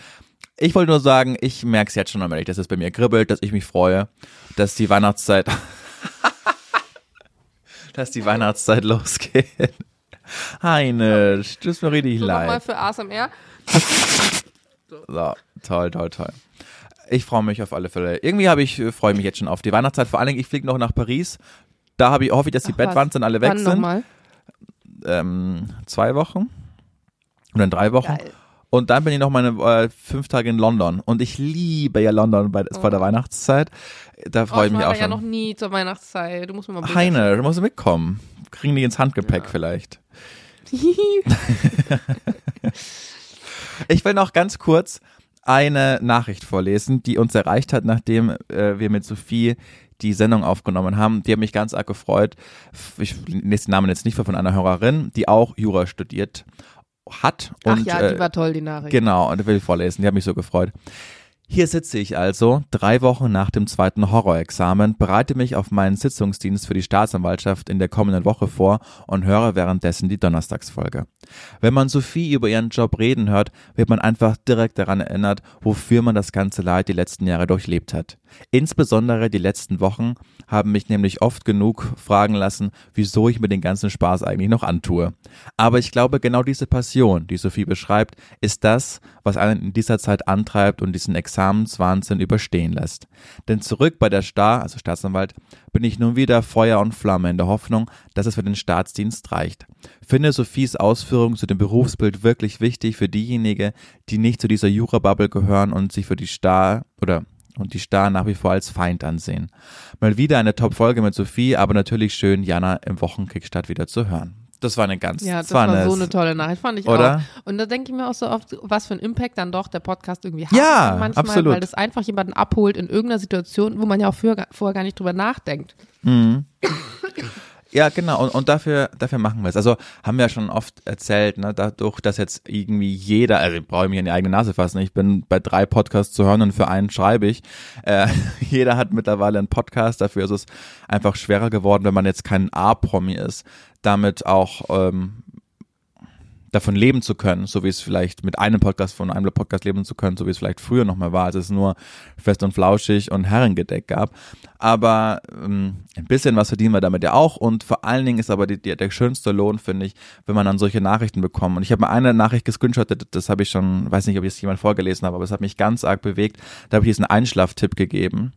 Ich wollte nur sagen, ich merke es jetzt schon allmählich, dass es bei mir kribbelt, dass ich mich freue, dass die Weihnachtszeit, *laughs* dass die Weihnachtszeit losgeht. Heinisch, tut mir richtig So nochmal leid. für ASMR. So, toll, toll, toll. Ich freue mich auf alle Fälle. Irgendwie habe ich, freue mich jetzt schon auf die Weihnachtszeit. Vor allen Dingen, ich fliege noch nach Paris. Da habe ich, hoffe ich, dass die Ach, was? Bettwanzen alle weg Wann sind. nochmal? ähm, zwei Wochen oder in drei Wochen. Geil. Und dann bin ich noch meine äh, fünf Tage in London. Und ich liebe ja London bei, vor der Weihnachtszeit. Da Oh, freue ich ich mich war auch da ja noch schon. nie zur Weihnachtszeit. Du musst mir mal Bilder Heine, du musst mitkommen. Kriegen die ins Handgepäck vielleicht. *laughs* Ich will noch ganz kurz eine Nachricht vorlesen, die uns erreicht hat, nachdem äh, wir mit Sophie die Sendung aufgenommen haben. Die hat mich ganz arg gefreut. Ich lese den Namen jetzt nicht vor von einer Hörerin, die auch Jura studiert hat. Ach Und, ja, äh, die war toll, die Nachricht. Genau, und ich will vorlesen, die hat mich so gefreut. Hier sitze ich also, drei Wochen nach dem zweiten Horrorexamen, bereite mich auf meinen Sitzungsdienst für die Staatsanwaltschaft in der kommenden Woche vor und höre währenddessen die Donnerstagsfolge. Wenn man Sophie über ihren Job reden hört, wird man einfach direkt daran erinnert, wofür man das ganze Leid die letzten Jahre durchlebt hat. Insbesondere die letzten Wochen haben mich nämlich oft genug fragen lassen, wieso ich mir den ganzen Spaß eigentlich noch antue. Aber ich glaube, genau diese Passion, die Sophie beschreibt, ist das, was einen in dieser Zeit antreibt und diesen Examen Examenswahnsinn überstehen lässt. Denn zurück bei der Star, also Staatsanwalt, bin ich nun wieder Feuer und Flamme in der Hoffnung, dass es für den Staatsdienst reicht. Finde Sophies Ausführungen zu dem Berufsbild wirklich wichtig für diejenigen, die nicht zu dieser Jura-Bubble gehören und sich für die Star oder und die Star nach wie vor als Feind ansehen. Mal wieder eine Top-Folge mit Sophie, aber natürlich schön, Jana im Wochenkickstart wieder zu hören. Das war eine ganz, ja, das, war, war eine, so eine tolle Nachricht, fand ich oder? auch. Und da denke ich mir auch so oft, was für ein Impact dann doch der Podcast irgendwie hat. Ja, manchmal, absolut. Weil das einfach jemanden abholt in irgendeiner Situation, wo man ja auch vorher, vorher gar nicht drüber nachdenkt. Mhm. Ja, genau. Und, und dafür, dafür machen wir es. Also haben wir ja schon oft erzählt, ne, dadurch, dass jetzt irgendwie jeder, also ich brauche mich in die eigene Nase fassen. Ich bin bei drei Podcasts zu hören und für einen schreibe ich. Äh, *laughs* jeder hat mittlerweile einen Podcast. Dafür ist es einfach schwerer geworden, wenn man jetzt kein A-Promi ist, damit auch ähm, davon leben zu können, so wie es vielleicht mit einem Podcast von einem Podcast leben zu können, so wie es vielleicht früher noch mal war, als es nur fest und flauschig und Herrengedeck gab. Aber ähm, ein bisschen was verdienen wir damit ja auch und vor allen Dingen ist aber die, die, der schönste Lohn, finde ich, wenn man dann solche Nachrichten bekommt. Und ich habe mal eine Nachricht gescreenshottet, das habe ich schon, weiß nicht, ob ich es jemand vorgelesen habe, aber es hat mich ganz arg bewegt. Da habe ich diesen Einschlaftipp gegeben.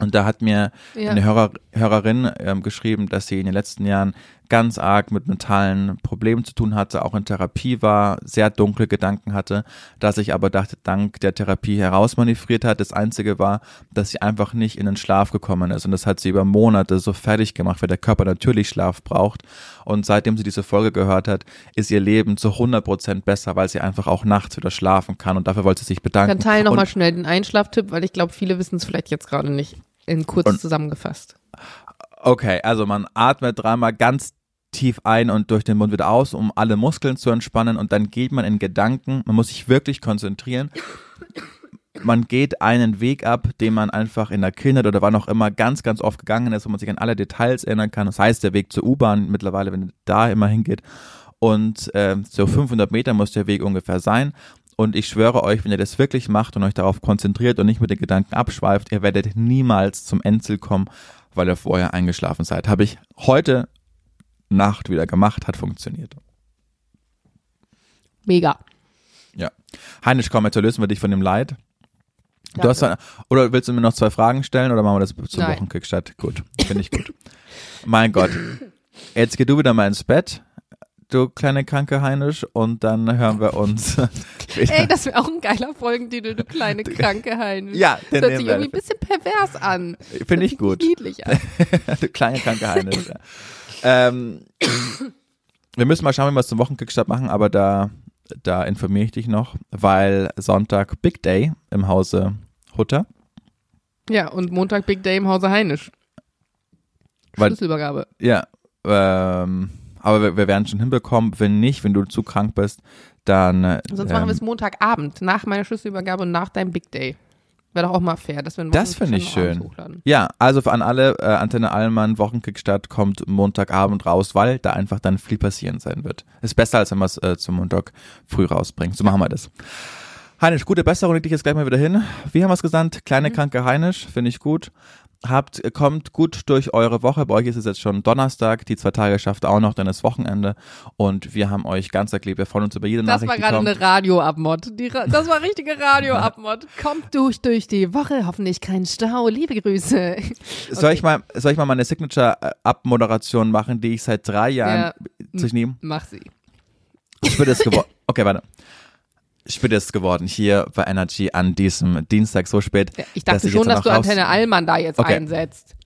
Und da hat mir ja. eine Hörer, Hörerin ähm, geschrieben, dass sie in den letzten Jahren ganz arg mit mentalen Problemen zu tun hatte, auch in Therapie war, sehr dunkle Gedanken hatte, dass ich aber dachte, dank der Therapie herausmanövriert hat. Das Einzige war, dass sie einfach nicht in den Schlaf gekommen ist. Und das hat sie über Monate so fertig gemacht, weil der Körper natürlich Schlaf braucht. Und seitdem sie diese Folge gehört hat, ist ihr Leben zu 100 Prozent besser, weil sie einfach auch nachts wieder schlafen kann. Und dafür wollte sie sich bedanken. Dann teile nochmal schnell den Einschlaftipp, weil ich glaube, viele wissen es vielleicht jetzt gerade nicht. In kurz zusammengefasst. Okay, also man atmet dreimal ganz tief ein und durch den Mund wieder aus, um alle Muskeln zu entspannen und dann geht man in Gedanken, man muss sich wirklich konzentrieren. Man geht einen Weg ab, den man einfach in der Kindheit oder wann auch immer ganz, ganz oft gegangen ist, wo man sich an alle Details erinnern kann. Das heißt, der Weg zur U-Bahn mittlerweile, wenn da immer hingeht. Und äh, so 500 Meter muss der Weg ungefähr sein. Und ich schwöre euch, wenn ihr das wirklich macht und euch darauf konzentriert und nicht mit den Gedanken abschweift, ihr werdet niemals zum Endziel kommen, weil ihr vorher eingeschlafen seid. Habe ich heute Nacht wieder gemacht, hat funktioniert. Mega. Ja. Heinisch, komm, jetzt lösen wir dich von dem Leid. Du hast dann, oder willst du mir noch zwei Fragen stellen oder machen wir das zum. Wochenkickstart? Gut, finde ich gut. mein Gott. Jetzt geh du wieder mal ins Bett du kleine kranke Heinisch und dann hören wir uns. *laughs* *laughs* Ey, das wäre auch ein geiler Folgentitel, du kleine *laughs* kranke Heinisch. Ja, den das hört sich irgendwie ein bisschen pervers an. Finde ich gut. Niedlich an. du kleine kranke Heinisch. Ähm, *clears throat* wir müssen mal schauen, wie wir es zum Wochenkickstart machen, aber da, da informiere ich dich noch, weil Sonntag Big Day im Hause Hutter. Ja, und Montag Big Day im Hause Heinisch. Schlüsselübergabe. Ja, ähm, aber wir, wir werden schon hinbekommen. Wenn nicht, wenn du zu krank bist, dann. Sonst ähm, machen wir es Montagabend, nach meiner Schlüsselübergabe und nach deinem Big Day. Wäre doch auch mal fair, dass wir Das finde ich schön. Ja, also an alle äh, Antenne Allmann Wochenkickstart kommt Montagabend raus, weil da einfach dann viel passieren sein wird. Ist besser, als wenn man es äh, zum Montag früh rausbringt. So machen wir das. Heinisch, gute Besserung, leg dich jetzt gleich mal wieder hin. Wie haben wir es gesagt? Kleine, mhm. kranke Heinisch, finde ich gut habt, kommt gut durch eure Woche. Bei euch ist es jetzt schon Donnerstag. Die zwei Tage schafft auch noch, dann ist Wochenende. Und wir haben euch ganz erklebt. Wir freuen uns über jede das Nachricht. Das war gerade eine Radio-Abmod. Das war richtige *laughs* Radio-Abmod. kommt durch durch die Woche. Hoffentlich kein Stau. Liebe Grüße. Okay. Soll ich mal, soll ich mal meine Signature-Abmoderation machen, die ich seit drei Jahren ja, sich nehme? Mach sie. Ich würde es *laughs* geworden. Okay, warte spät ist geworden hier bei Energy an diesem Dienstag so spät. Ja, ich dachte schon, dass du Antenne Allmann da jetzt okay. einsetzt.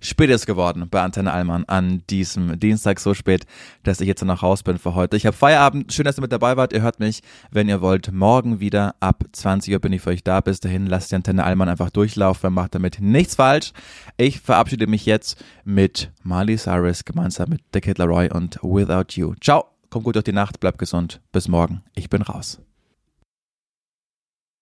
Spät ist geworden bei Antenne Allmann an diesem Dienstag so spät, dass ich jetzt noch raus bin für heute. Ich habe Feierabend. Schön, dass ihr mit dabei wart. Ihr hört mich, wenn ihr wollt, morgen wieder ab 20 Uhr bin ich für euch da. Bis dahin lasst die Antenne Allmann einfach durchlaufen. Macht damit nichts falsch. Ich verabschiede mich jetzt mit Marley Cyrus gemeinsam mit The Kid Laroi und Without You. Ciao. Kommt gut durch die Nacht. Bleibt gesund. Bis morgen. Ich bin raus.